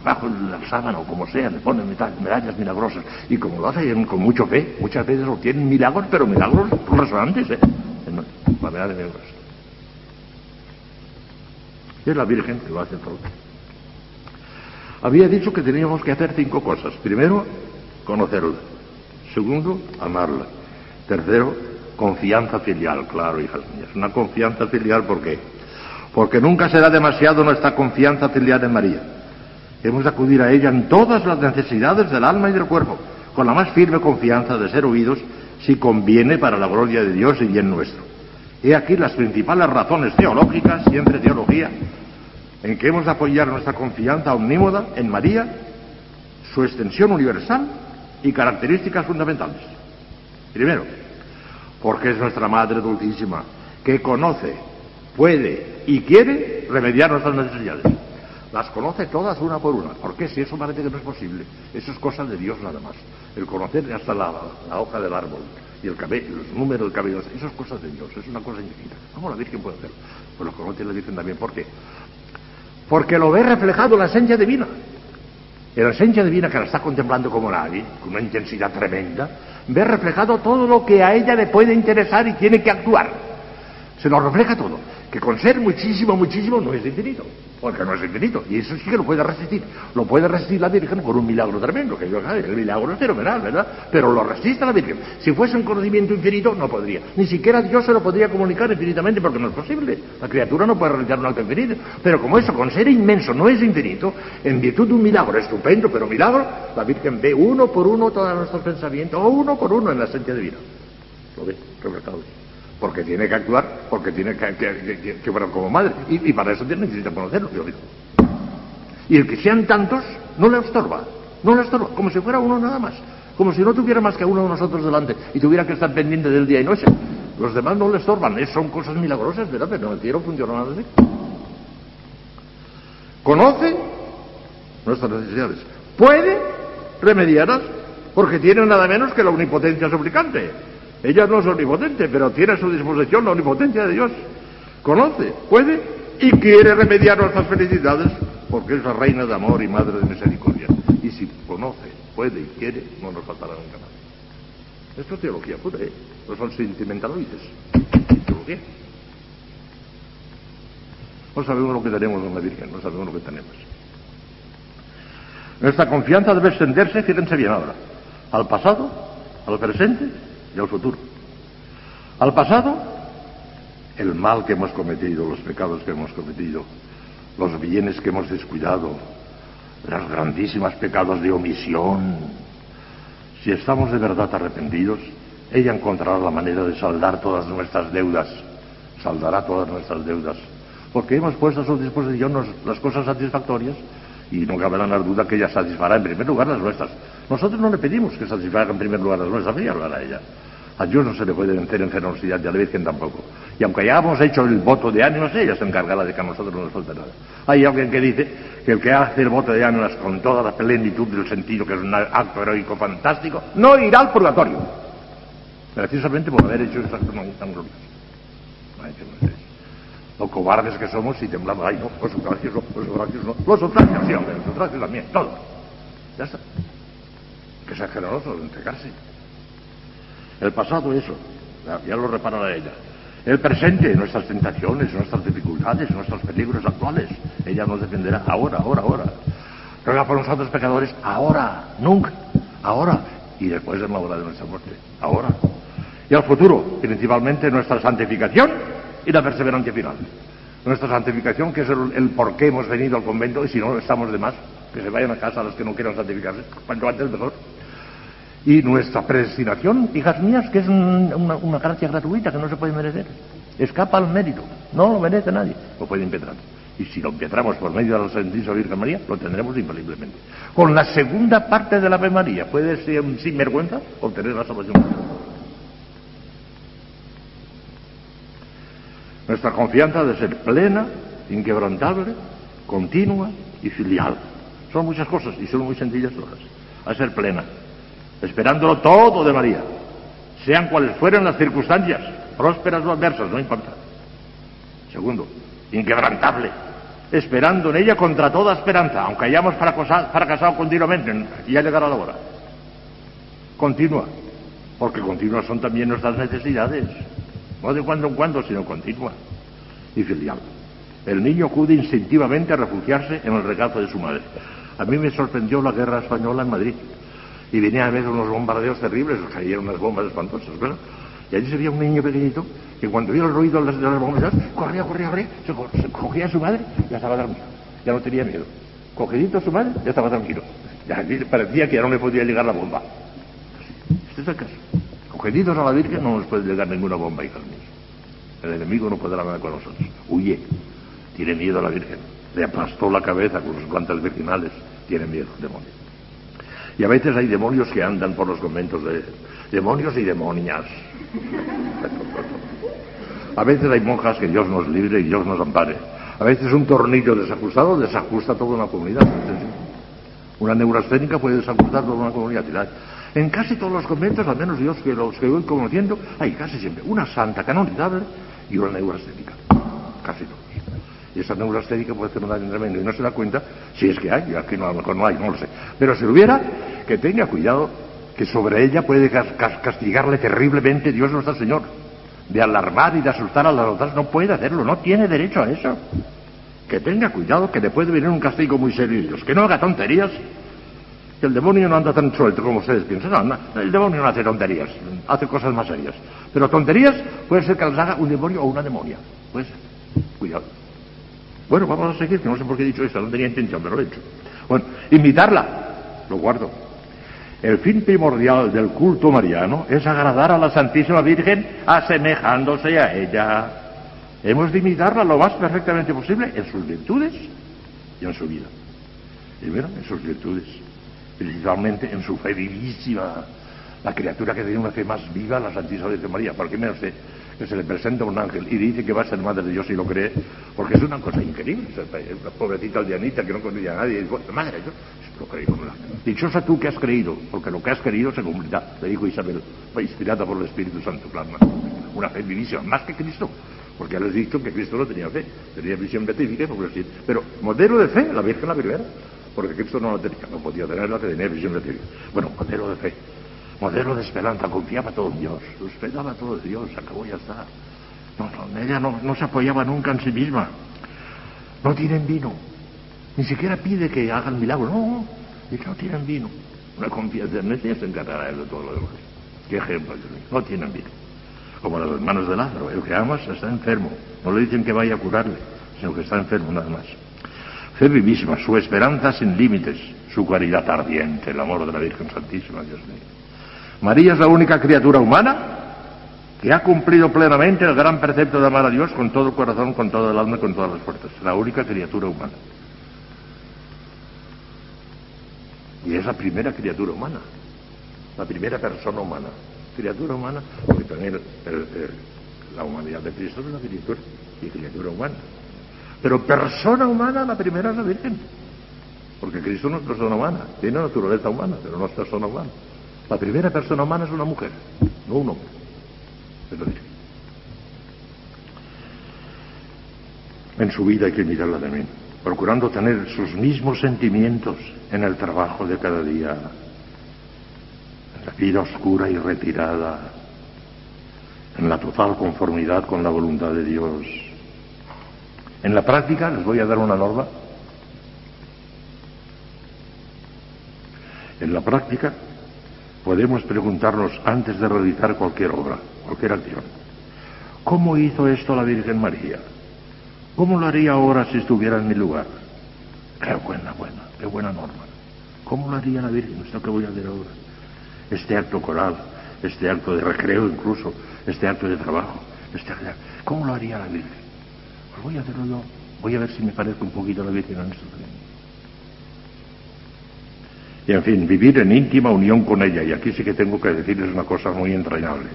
bajo la sábana o como sea, le ponen medallas milagrosas. Y como lo hacen con mucho fe, muchas veces obtienen milagros, pero milagros resonantes, ¿eh? La medalla milagrosa. Y es la Virgen que lo hace todo. Había dicho que teníamos que hacer cinco cosas. Primero, conocerla. Segundo, amarla. Tercero, confianza filial, claro, hijas mías. Una confianza filial, ¿por qué? Porque nunca será demasiado nuestra confianza filial en María. Hemos de acudir a ella en todas las necesidades del alma y del cuerpo, con la más firme confianza de ser oídos si conviene para la gloria de Dios y bien nuestro. He aquí las principales razones teológicas, siempre teología, en que hemos de apoyar nuestra confianza omnímoda en María, su extensión universal y características fundamentales. Primero, porque es nuestra Madre Dulcísima, que conoce, puede y quiere remediar nuestras necesidades. Las conoce todas una por una. ¿Por qué? Si eso parece que no es posible. Eso es cosa de Dios nada más. El conocer hasta la, hoja del árbol y el cabello, los números del cabello, eso es cosa de Dios, es una cosa infinita. ¿Cómo la Virgen puede hacerlo? Pues lo conoce la Virgen también. ¿Por qué? Porque lo ve reflejado la esencia divina. En la esencia divina que la está contemplando como nadie, con una intensidad tremenda, ve reflejado todo lo que a ella le puede interesar y tiene que actuar. Se lo refleja todo. Que con ser muchísimo, muchísimo no es infinito, porque no es infinito, y eso sí que lo puede resistir, lo puede resistir la Virgen por un milagro tremendo, que yo el milagro es fenomenal, ¿verdad? Pero lo resiste la Virgen. Si fuese un conocimiento infinito, no podría, ni siquiera Dios se lo podría comunicar infinitamente, porque no es posible, la criatura no puede realizar un acto infinito, pero como eso, con ser inmenso, no es infinito, en virtud de un milagro estupendo, pero milagro, la Virgen ve uno por uno todos nuestros pensamientos, o uno por uno en la esencia divina. Lo ve, reflejado porque tiene que actuar, porque tiene que, que, que, como madre, y, para eso tiene, necesita conocerlo, yo digo. Y el que sean tantos no le estorba, no le estorba, como si fuera uno nada más, como si no tuviera más que uno de nosotros delante y tuviera que estar pendiente del día y noche. Los demás no le estorban, son cosas milagrosas, ¿verdad? Pero el cielo funciona así. Conoce nuestras necesidades, puede remediarlas, porque tiene nada menos que la omnipotencia suplicante. Ella no es omnipotente, pero tiene a su disposición la omnipotencia de Dios. Conoce, puede y quiere remediar nuestras felicidades porque es la reina de amor y madre de misericordia. Y si conoce, puede y quiere, no nos faltará nunca más. Esto es teología pura, ¿eh? No son sentimentaloides. Teología. No sabemos lo que tenemos en la Virgen, no sabemos lo que tenemos. Nuestra confianza debe extenderse, fíjense bien ahora, al pasado, al presente y al futuro. Al pasado, el mal que hemos cometido, los pecados que hemos cometido, los bienes que hemos descuidado, los grandísimos pecados de omisión. Si estamos de verdad arrepentidos, ella encontrará la manera de saldar todas nuestras deudas, saldará todas nuestras deudas, porque hemos puesto a su disposición las cosas satisfactorias y no cabe la duda que ella satisfará en primer lugar las nuestras. Nosotros no le pedimos que satisfaga en primer lugar las nuestras, ella lo hará ella. A Dios no se le puede vencer en generosidad y a la Virgen tampoco. Y aunque hayamos hecho el voto de ánimos, ella se encargará de que a nosotros no nos falte nada. Hay alguien que dice que el que hace el voto de ánimos con toda la plenitud del sentido, que es un acto heroico fantástico, no irá al purgatorio. Precisamente por haber hecho estas cosas tan gloriosas. Los cobardes que somos y temblamos, ay no, los sufragios no, los sufragios no, los sufragios sí, hombre, los sufragios también, todo. Ya está. Que sea generoso de entregarse. El pasado eso, ya, lo reparará ella. El presente, nuestras tentaciones, nuestras dificultades, nuestros peligros actuales. Ella nos defenderá ahora, ahora, ahora. Ruega por nosotros pecadores ahora, nunca, ahora. Y después en la hora de nuestra muerte, ahora. Y al futuro, principalmente nuestra santificación y la perseverancia final. Nuestra santificación, que es el, por qué hemos venido al convento, y si no estamos de más, que se vayan a casa los que no quieran santificarse, cuanto antes mejor. Y nuestra predestinación, hijas mías, que es una, gracia gratuita que no se puede merecer. Escapa al mérito. No lo merece nadie. Lo puede impetrar. Y si lo impetramos por medio de la Santísima Virgen María, lo tendremos infaliblemente. Con la segunda parte de la Ave María, puede ser sin vergüenza obtener la salvación. Nuestra confianza debe ser plena, inquebrantable, continua y filial. Son muchas cosas y son muy sencillas todas. A ser plena, esperándolo todo de María, sean cuales fueran las circunstancias, prósperas o adversas, no importa. Segundo, inquebrantable, esperando en ella contra toda esperanza, aunque hayamos fracasado, continuamente, ya llegará la hora. Continua, porque continuas son también nuestras necesidades, no de cuando en cuando, sino continua y filial. El niño acude instintivamente a refugiarse en el regazo de su madre. A mí me sorprendió la guerra española en Madrid y venían a ver unos bombardeos terribles, cayeron unas bombas espantosas, ¿verdad? Y allí se veía un niño pequeñito que cuando vio el ruido de las, bombas, corría, corría, corría, se, cogía a su madre y ya estaba dormido, ya no tenía miedo. Cogidito a su madre, ya estaba tranquilo. Parecía que ya no le podía llegar la bomba. Este es el caso. Cogeditos a la Virgen no nos puede llegar ninguna bomba, hijos míos. El enemigo no podrá nada con nosotros. Huye. Tiene miedo a la Virgen. Le aplastó la cabeza con sus plantas virginales. Tiene miedo, demonio. Y a veces hay demonios que andan por los conventos de demonios y demonias. A veces hay monjas que Dios nos libre y Dios nos ampare. A veces un tornillo desajustado desajusta toda una comunidad. Una neurasténica puede desajustar toda una comunidad. En casi todos los conventos, al menos Dios que los que voy conociendo, hay casi siempre una santa canonizable y una neurasténica. Casi todos. Y esa neurasténica puede hacer un tremendo y no se da cuenta si es que hay, aquí no, a lo mejor no hay, no lo sé. Pero si lo hubiera, que tenga cuidado, que sobre ella puede castigarle terriblemente Dios nuestro Señor. de alarmar y de asustar a las otras, no puede hacerlo, no tiene derecho a eso. Que tenga cuidado, que le puede venir un castigo muy serio que no haga tonterías, que el demonio no anda tan suelto como ustedes piensan, no, el demonio no hace tonterías, hace cosas más serias. Pero tonterías puede ser que las haga un demonio o una demonia, puede ser, cuidado. Bueno, vamos a seguir, que no sé por qué he dicho eso, no tenía intención, pero lo he hecho. Bueno, invitarla, lo guardo. El fin primordial del culto mariano es agradar a la Santísima Virgen asemejándose a ella. Hemos de imitarla lo más perfectamente posible en sus virtudes y en su vida. Primero, en sus virtudes, principalmente en su fe vivísima, la criatura que tiene una fe más viva, la Santísima Virgen María. ¿Por qué me hace que se le presenta un ángel y dice que va a ser madre de Dios y lo cree? Porque es una cosa increíble. Una pobrecita aldeanita que no conocía a nadie. Dice, madre, yo lo creí con la... Dichosa tú que has creído, porque lo que has creído se cumplirá, le dijo Isabel, inspirada por el Espíritu Santo, claro. Una fe vivísima, más que Cristo. Porque ya les dicho que Cristo no tenía fe, tenía visión beatífica, pero modelo de fe, la Virgen la primera, porque Cristo no la tenía, no podía tenerla, tenía visión beatífica. Bueno, modelo de fe, modelo de esperanza, confiaba todo en Dios, esperaba todo en Dios, acabó ya está. No, no, ella no, no se apoyaba nunca en sí misma. No tienen vino, ni siquiera pide que hagan milagro, no, y no tienen vino. Una confianza en ella se encargará de todo lo demás. Qué ejemplo, no tienen vino como los hermanos de Lázaro. El que amas está enfermo. No le dicen que vaya a curarle, sino que está enfermo nada más. Fe vivísima, su esperanza sin límites, su caridad ardiente, el amor de la Virgen Santísima, Dios mío. María es la única criatura humana que ha cumplido plenamente el gran precepto de amar a Dios con todo el corazón, con todo el alma y con todas las fuerzas. La única criatura humana. Y es la primera criatura humana, la primera persona humana criatura humana, porque también la humanidad de Cristo es una criatura y criatura humana. Pero persona humana, la primera es la Virgen. Porque Cristo no es persona humana, tiene naturaleza humana, pero no es persona humana. La primera persona humana es una mujer, no un hombre. Es. En su vida hay que mirarla también, procurando tener sus mismos sentimientos en el trabajo de cada día, la vida oscura y retirada, en la total conformidad con la voluntad de Dios. En la práctica les voy a dar una norma. En la práctica podemos preguntarnos antes de realizar cualquier obra, cualquier acción, ¿cómo hizo esto la Virgen María? ¿Cómo lo haría ahora si estuviera en mi lugar? Qué buena, buena, qué buena norma. ¿Cómo lo haría la Virgen esto que voy a hacer ahora? este acto coral, este acto de recreo incluso, este acto de trabajo, este ¿cómo lo haría la Virgen? Voy a hacerlo yo, voy a ver si me parece un poquito la Virgen en esto. Y en fin, vivir en íntima unión con ella, y aquí sí que tengo que decirles una cosa muy entrañable.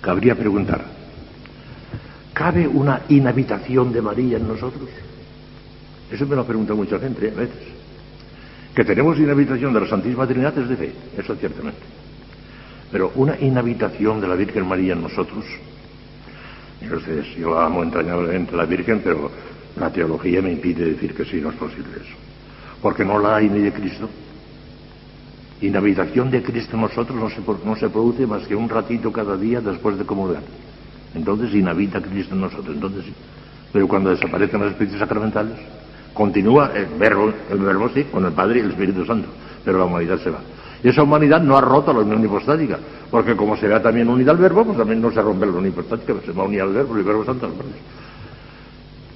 Cabría preguntar, ¿cabe una inhabitación de María en nosotros? Eso me lo ha preguntado mucha gente ¿eh? a veces. Que tenemos inhabitación de la Santísima Trinidad es de fe, eso ciertamente. Pero una inhabitación de la Virgen María en nosotros, ustedes, yo amo entrañablemente a la Virgen, pero la teología me impide decir que sí, no es posible eso. Porque no la hay ni de Cristo. Inhabitación de Cristo en nosotros no se, no se produce más que un ratito cada día después de comulgar. Entonces inhabita Cristo en nosotros. Entonces, pero cuando desaparecen los espíritus sacramentales, Continúa el verbo, el verbo sí, con el Padre y el Espíritu Santo, pero la humanidad se va. Y esa humanidad no ha roto la unión hipostática, porque como se vea también unida al verbo, pues también no se rompe la unión hipostática, se va a unir al verbo y el verbo santo al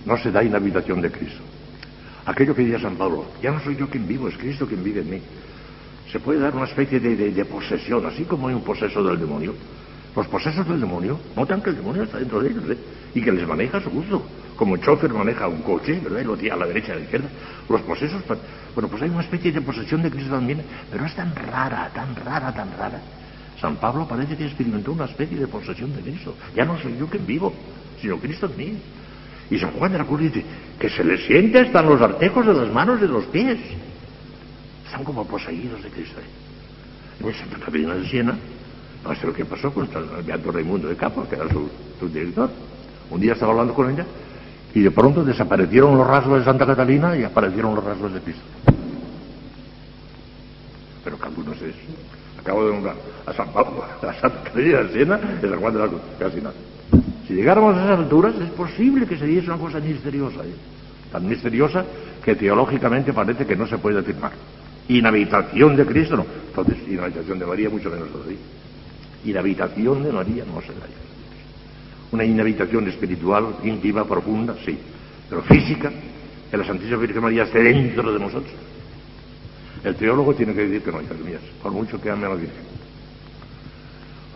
No se da inhabitación de Cristo. Aquello que decía San Pablo, ya no soy yo quien vivo, es Cristo quien vive en mí. Se puede dar una especie de, de posesión, así como hay un poseso del demonio. Los posesos del demonio notan que el demonio está dentro de ellos ¿eh? y que les maneja a su gusto. Como el chofer maneja un coche, ¿verdad? Y lo tira a la derecha y a la izquierda. Los posesos, bueno, pues hay una especie de posesión de Cristo también, pero es tan rara, tan rara, tan rara. San Pablo parece que experimentó una especie de posesión de Cristo. Ya no soy yo quien vivo, sino Cristo en. Y San Juan de la Cruz dice que se le siente hasta en los artejos de las manos y de los pies. Están como poseídos de Cristo. En Santa Catarina de Siena no sé lo que pasó con el Beato Raimundo de Capa, que era su, director. Un día estaba hablando con ella y de pronto desaparecieron los rasgos de Santa Catalina y aparecieron los rasgos de Cristo. Pero cada uno es eso. Acabo de nombrar a San Pablo, a Santa Catarina de Siena y a San Juan de la Cruz, casi nada. Si llegáramos a esas alturas, es posible que se diese una cosa misteriosa, ¿eh? tan misteriosa que teológicamente parece que no se puede afirmar. Inhabitación de Cristo, no. Entonces, inhabitación de María, mucho menos todavía. Inhabitación de María no se da. Una inhabitación espiritual, íntima, profunda, sí. Pero física, que la Santísima Virgen María esté dentro de nosotros. El teólogo tiene que decir que no, hijas mías, por mucho que ame a la Virgen.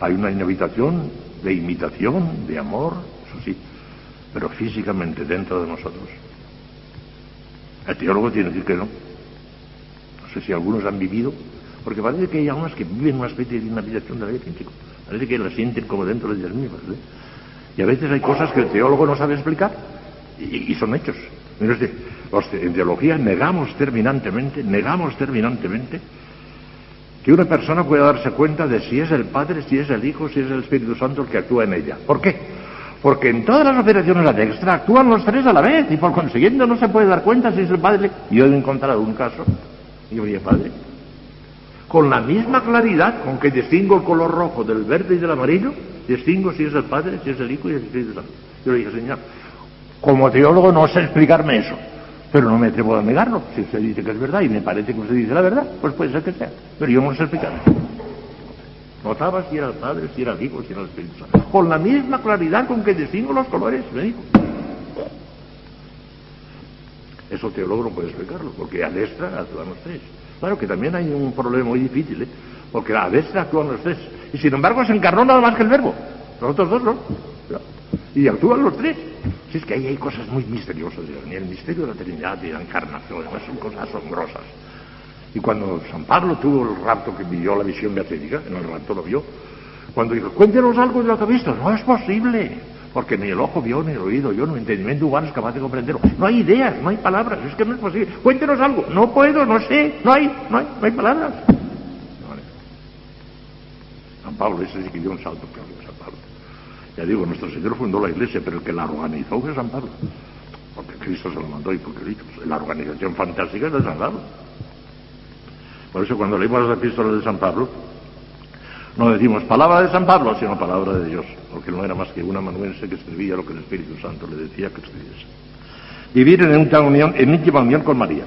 Hay una inhabitación de imitación, de amor, eso sí, pero físicamente dentro de nosotros. El teólogo tiene que decir que no. No sé si algunos han vivido, porque parece que hay algunas que viven una especie de inhabitación de la Virgen. Parece que la sienten como dentro de ellas mismas. ¿eh? Y a veces hay cosas que el teólogo no sabe explicar, y, son hechos. En teología negamos terminantemente, negamos terminantemente que una persona pueda darse cuenta de si es el Padre, si es el Hijo, si es el Espíritu Santo el que actúa en ella. ¿Por qué? Porque en todas las operaciones de la extra actúan los tres a la vez y por consiguiente no se puede dar cuenta si es el Padre. Yo he encontrado un caso, y yo dije, Padre, con la misma claridad con que distingo el color rojo del verde y del amarillo, distingo si es el Padre, si es el Hijo y el Espíritu Santo. Yo le dije, Señor, como teólogo no sé explicarme eso, pero no me atrevo a negarlo. Si usted dice que es verdad y me parece que usted dice la verdad, pues puede ser que sea. Pero yo no sé explicarlo. Notaba si era el Padre, si era el Hijo, si era el Espíritu Santo. Con la misma claridad con que distingo los colores, me dijo. Eso teólogo no puede explicarlo, porque a destra actúan los tres. Claro que también hay un problema muy difícil, ¿eh? Porque a destra actúan los tres. Y sin embargo se encarnó nada más que el verbo. Los otros dos no. Y actúan los tres. Si es que ahí hay cosas muy misteriosas, ni el misterio de la Trinidad y la encarnación, son cosas asombrosas. Y cuando San Pablo tuvo el rapto que vivió la visión beatífica, en el rapto lo vio, cuando dijo, cuéntenos algo de lo que ha visto, no es posible, porque ni el ojo vio, ni el oído yo, ni el entendimiento humano es capaz de comprenderlo. No hay ideas, no hay palabras, es que no es posible. Cuéntenos algo, no puedo, no sé, no hay, no hay, no hay palabras. San Pablo, ese sí que dio un salto, claro, San Pablo. Ya digo, nuestro Señor fundó la iglesia, pero el que la organizó fue San Pablo. Porque Cristo se lo mandó y porque Cristo, la organización fantástica es de San Pablo. Por eso cuando leímos las epístolas de San Pablo, no decimos palabra de San Pablo, sino palabra de Dios, porque no era más que un amanuense que escribía lo que el Espíritu Santo le decía que escribiese. Vivir en, íntima unión, en íntima unión con María.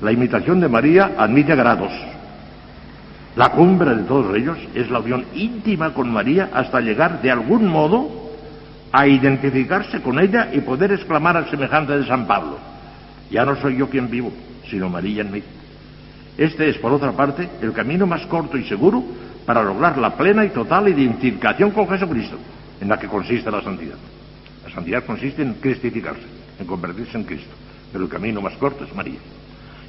La imitación de María admite grados. La cumbre de todos ellos es la unión íntima con María hasta llegar de algún modo a identificarse con ella y poder exclamar al semejante de San Pablo. Ya no soy yo quien vivo, sino María en mí. Este es, por otra parte, el camino más corto y seguro para lograr la plena y total identificación con Jesucristo, en la que consiste la santidad. La santidad consiste en cristificarse, en convertirse en Cristo, pero el camino más corto es María.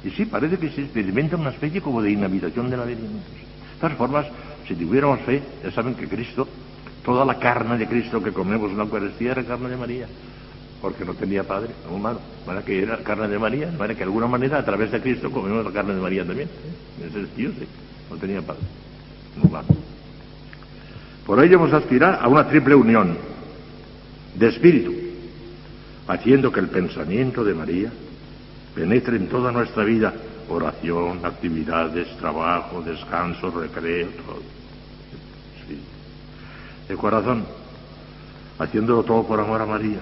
Y sí, parece que se experimenta una especie como de inhabitación de la Virgen. De todas formas, si tuviéramos fe, ya saben que Cristo, toda la carne de Cristo que comemos en la Eucaristía era carne de María, porque no tenía padre humano. Para que era carne de María, para que de alguna manera a través de Cristo comemos la carne de María también. Ese sentido, sí, no tenía padre humano. Por ello hemos de aspirar a una triple unión de espíritu, haciendo que el pensamiento de María penetre en toda nuestra vida, oración, actividades, trabajo, descanso, recreo, todo. Sí. De corazón, haciéndolo todo por amor a María,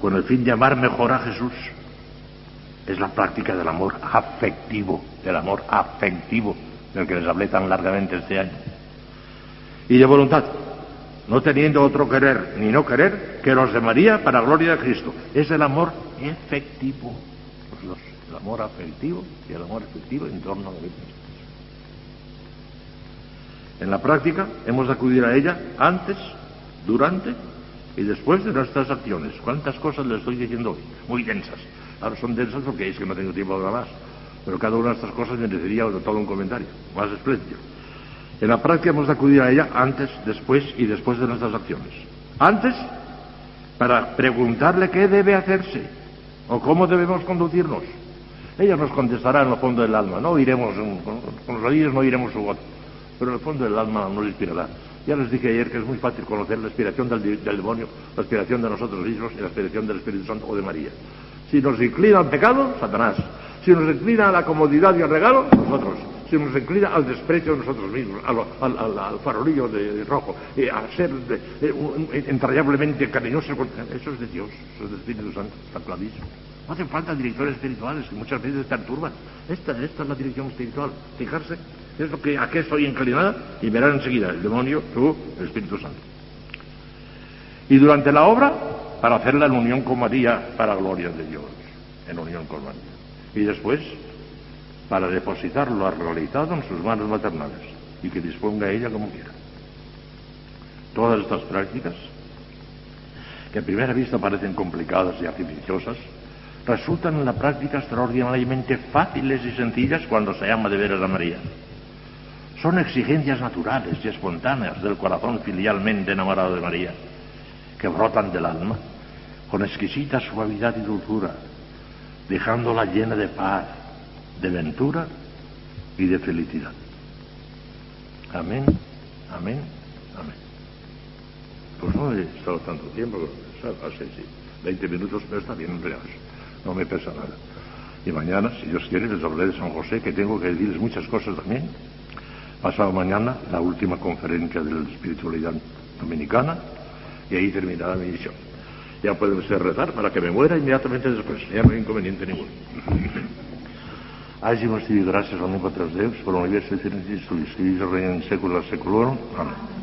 con el fin de amar mejor a Jesús. Es la práctica del amor afectivo, del amor afectivo, del que les hablé tan largamente este año. Y de voluntad, no teniendo otro querer ni no querer que los de María para gloria de Cristo. Es el amor efectivo el amor afectivo y el amor efectivo en torno a la Virgen. En la práctica hemos de acudir a ella antes, durante y después de nuestras acciones. ¿Cuántas cosas le estoy diciendo hoy? Muy densas. Ahora son densas porque es que no tengo tiempo para más. Pero cada una de estas cosas merecería todo un comentario, más espléndido. En la práctica hemos de acudir a ella antes, después y después de nuestras acciones. Antes, para preguntarle qué debe hacerse o cómo debemos conducirnos. Ella nos contestará en el fondo del alma. No iremos, con los oídos no iremos su voz, pero en el fondo del alma nos inspirará. Ya les dije ayer que es muy fácil conocer la inspiración del, del, demonio, la inspiración de nosotros mismos y la inspiración del Espíritu Santo o de María. Si nos inclina al pecado, Satanás. Si nos inclina a la comodidad y al regalo, nosotros. Se nos inclina al desprecio de nosotros mismos, al, farolillo de, rojo, eh, a ser de- eh, un- entrañablemente cariñosos. Eso es de Dios, eso es del Espíritu Santo, está clarísimo. No hacen falta directores espirituales que muchas veces perturban. Esta, esta es la dirección espiritual. Fijarse, es lo que, a qué estoy inclinada y verán enseguida el demonio, tú, el Espíritu Santo. Y durante la obra, para hacerla en unión con María, para gloria de Dios, en unión con María. Y después, para depositar lo realizado en sus manos maternales y que disponga ella como quiera. Todas estas prácticas, que a primera vista parecen complicadas y artificiosas, resultan en la práctica extraordinariamente fáciles y sencillas cuando se ama de veras a María. Son exigencias naturales y espontáneas del corazón filialmente enamorado de María, que brotan del alma con exquisita suavidad y dulzura, dejándola llena de paz, de ventura y de felicidad. Amén, amén, amén. Pues no he estado tanto tiempo, así, sí, 20 minutos, pero está bien, real, no me pesa nada. Y mañana, si Dios quiere, les hablaré de San José, que tengo que decirles muchas cosas también. Pasado mañana, la última conferencia de la espiritualidad dominicana, y ahí terminará mi misión. Ya pueden ustedes rezar para que me muera inmediatamente después, ya no hay inconveniente ninguno. Hagimos gracias al omnipotens Deus, por el universo y Cristo, y Rey en século seculorum. Amén.